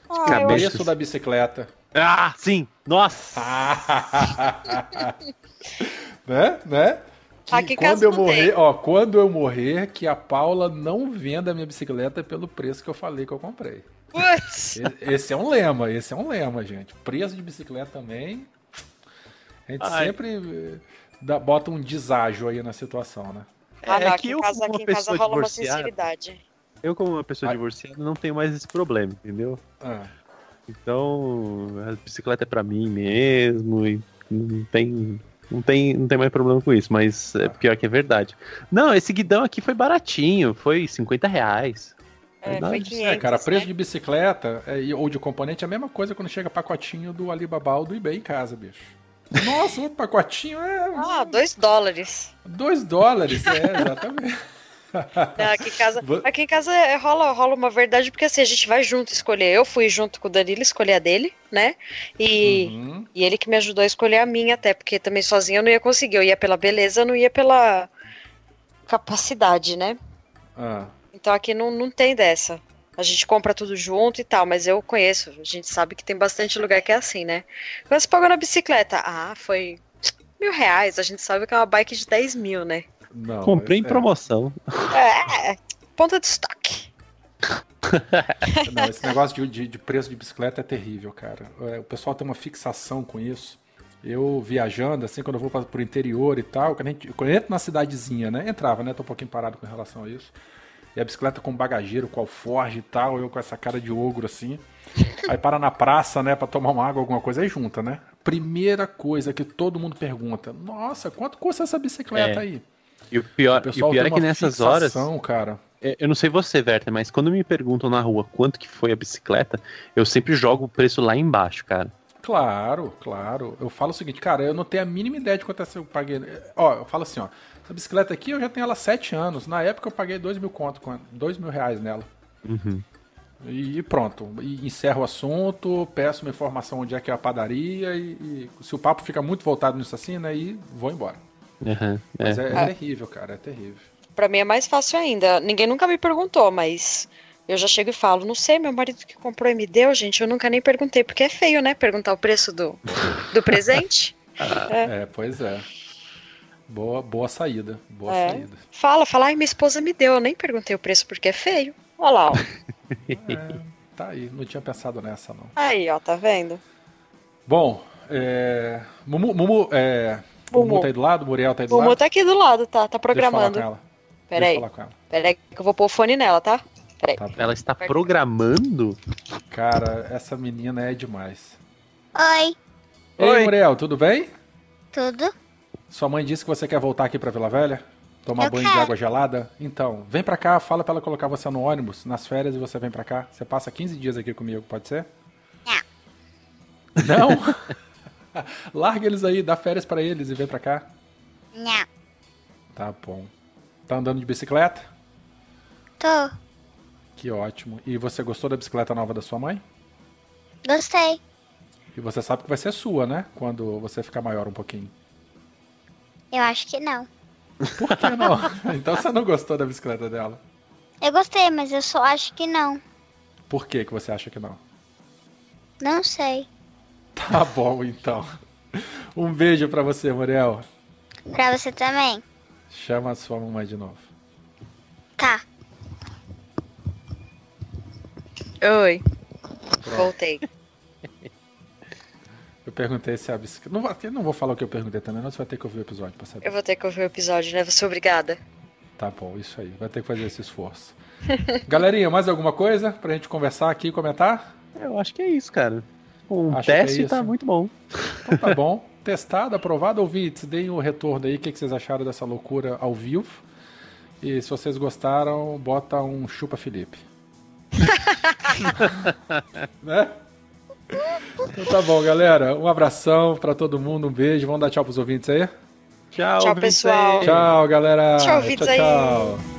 Speaker 3: Ah,
Speaker 4: Cabeça.
Speaker 3: eu
Speaker 2: da bicicleta.
Speaker 4: Ah, sim! Nossa!
Speaker 2: né? Né? Que
Speaker 3: Aqui
Speaker 2: quando eu morrer,
Speaker 3: tem.
Speaker 2: ó, quando eu morrer, que a Paula não venda a minha bicicleta pelo preço que eu falei que eu comprei.
Speaker 3: Putz!
Speaker 2: Esse é um lema, esse é um lema, gente. Preço de bicicleta também. A gente
Speaker 4: Ai.
Speaker 2: sempre eh, dá- bota um deságio aí na situação, né?
Speaker 3: Ah, não,
Speaker 4: é
Speaker 3: aqui
Speaker 4: que
Speaker 3: em
Speaker 4: eu,
Speaker 3: casa,
Speaker 4: como uma pessoa divorciada, eu como uma pessoa
Speaker 2: Ai.
Speaker 4: divorciada não tenho mais esse problema, entendeu?
Speaker 2: Ah,
Speaker 4: Então, a bicicleta é pra mim mesmo e não tem, não tem, não tem mais problema com isso, mas é pior que é verdade. Não, esse guidão aqui foi baratinho, foi 50 reais.
Speaker 3: É, foi
Speaker 4: É,
Speaker 3: 500,
Speaker 2: é, cara, preço
Speaker 3: né?
Speaker 2: de bicicleta é, e- ou de componente é a mesma coisa quando chega pacotinho do Alibaba ou do eBay em casa, bicho. Nossa, um pacotinho é
Speaker 3: Ah, 2 dólares.
Speaker 2: 2 dólares, é, exatamente.
Speaker 3: Não, aqui em casa, aqui em casa é, rola, rola uma verdade, porque assim, a gente vai junto escolher. Eu fui junto com o Danilo escolher a dele, né? E,
Speaker 2: Uhum.
Speaker 3: e ele que me ajudou a escolher a minha, até, porque também sozinha eu não ia conseguir. Eu ia pela beleza, eu não ia pela capacidade, né?
Speaker 2: Ah,
Speaker 3: Então aqui não, não tem dessa. A gente compra tudo junto e tal, mas eu conheço. A gente sabe que tem bastante lugar que é assim, né? Quando você pagou na bicicleta, ah, foi mil reais. A gente sabe que é uma bike de 10 mil, né?
Speaker 2: Não,
Speaker 4: Comprei em
Speaker 2: mas, é.
Speaker 4: promoção.
Speaker 3: É, ponta de estoque.
Speaker 2: Não, esse negócio de, de- de preço de bicicleta é terrível, cara. É, O pessoal tem uma fixação com isso. Eu viajando, assim, quando eu vou para pro interior e tal, quando, a gente, quando eu entro na cidadezinha, né? Entrava, né? Tô um pouquinho parado com relação a isso. E a bicicleta com bagageiro, com alforge e tal, eu com essa cara de ogro assim. Aí para na praça, né, pra tomar uma água, alguma coisa, aí junta, né? Primeira coisa que todo mundo pergunta: Nossa, quanto custa essa bicicleta
Speaker 4: É.
Speaker 2: aí?
Speaker 4: E o pior,
Speaker 2: O
Speaker 4: e o pior é que nessas horas,
Speaker 2: fixação, cara.
Speaker 4: é, eu não sei você, Werther, mas quando me perguntam na rua quanto que foi a bicicleta, eu sempre jogo o preço lá embaixo, cara.
Speaker 2: Claro, claro. Eu falo o seguinte, cara, eu não tenho a mínima ideia de quanto é que eu paguei. Ó, eu falo assim, ó. Essa bicicleta aqui eu já tenho ela há sete anos. Na época eu paguei dois mil conto, dois mil reais nela.
Speaker 4: Uhum.
Speaker 2: E pronto. E encerro o assunto, peço uma informação onde é que é a padaria e, e se o papo fica muito voltado nisso assim, né, e vou embora.
Speaker 4: Uhum. É.
Speaker 2: Mas é, é terrível, cara, é terrível.
Speaker 3: Pra mim é mais fácil ainda. Ninguém nunca me perguntou, mas eu já chego e falo, não sei, meu marido que comprou e me deu, gente, eu nunca nem perguntei, porque é feio, né? Perguntar o preço do, do presente.
Speaker 2: É, pois é. Boa, boa saída, boa
Speaker 3: É.
Speaker 2: saída.
Speaker 3: Fala, fala, ai, minha esposa me deu, eu nem perguntei o preço porque é feio. Olha lá, ó.
Speaker 2: É, tá aí, não tinha pensado nessa não.
Speaker 3: Aí, ó, tá vendo?
Speaker 2: Bom, é... Mumu, Mumu, é...
Speaker 3: Mumu.
Speaker 2: Mumu tá aí do lado, Muriel tá aí do
Speaker 3: O
Speaker 2: lado.
Speaker 3: Mumu tá aqui do lado, tá? Tá
Speaker 2: Deixa eu falar
Speaker 3: programando.
Speaker 2: com ela.
Speaker 3: Pera
Speaker 2: Deixa eu
Speaker 3: aí,
Speaker 2: falar com ela.
Speaker 3: pera aí que eu vou pôr o fone nela, tá? Pera aí.
Speaker 2: Tá.
Speaker 4: Ela está programando?
Speaker 2: Cara, essa menina é demais.
Speaker 6: Oi,
Speaker 2: Ei,
Speaker 4: Oi.
Speaker 2: Muriel, tudo bem?
Speaker 6: tudo?
Speaker 2: Sua mãe disse que você quer voltar aqui pra Vila Velha? Tomar
Speaker 6: Eu
Speaker 2: banho de
Speaker 6: quero.
Speaker 2: água gelada? Então, vem pra cá, fala pra ela colocar você no ônibus, nas férias, e você vem pra cá. Você passa 15 dias aqui comigo, pode ser? Não? Larga eles aí, dá férias pra eles e vem pra cá.
Speaker 6: Não.
Speaker 2: Tá bom. Tá andando de bicicleta?
Speaker 6: Tô.
Speaker 2: Que ótimo. E você gostou da bicicleta nova da sua mãe?
Speaker 6: Gostei.
Speaker 2: E você sabe que vai ser sua, né? Quando você ficar maior um pouquinho.
Speaker 6: Eu acho que não.
Speaker 2: Por que não? então você não gostou da bicicleta dela.
Speaker 6: Eu gostei, mas eu só acho que não.
Speaker 2: Por que, que você acha que não?
Speaker 6: Não sei.
Speaker 2: Tá bom, então. Um beijo pra você, Muriel.
Speaker 6: Pra você também.
Speaker 2: Chama a sua mamãe de novo.
Speaker 6: Tá.
Speaker 3: Oi. Voltei.
Speaker 2: Eu perguntei se a bicicleta. Não, vou- eu não vou falar o que eu perguntei também, não. Você vai ter que ouvir o episódio pra saber.
Speaker 3: Eu vou ter que ouvir o episódio, né? Você obrigada.
Speaker 2: Tá bom, isso aí. Vai ter que fazer esse esforço. Galerinha, mais alguma coisa pra gente conversar aqui e comentar?
Speaker 4: Eu acho que é isso, cara. Um
Speaker 2: Acho é
Speaker 4: teste
Speaker 2: isso.
Speaker 4: tá muito bom.
Speaker 2: Então tá bom. Testado, aprovado, ouvintes. Deem o retorno aí, o que, que vocês acharam dessa loucura ao vivo. E se vocês gostaram, bota um chupa Felipe. né? Então tá bom, galera. Um abração pra todo mundo, um beijo. Vamos dar tchau pros ouvintes aí?
Speaker 4: Tchau,
Speaker 3: Tchau, pessoal.
Speaker 4: aí.
Speaker 2: Tchau, galera.
Speaker 3: Tchau, ouvintes
Speaker 2: tchau,
Speaker 3: aí.
Speaker 2: tchau.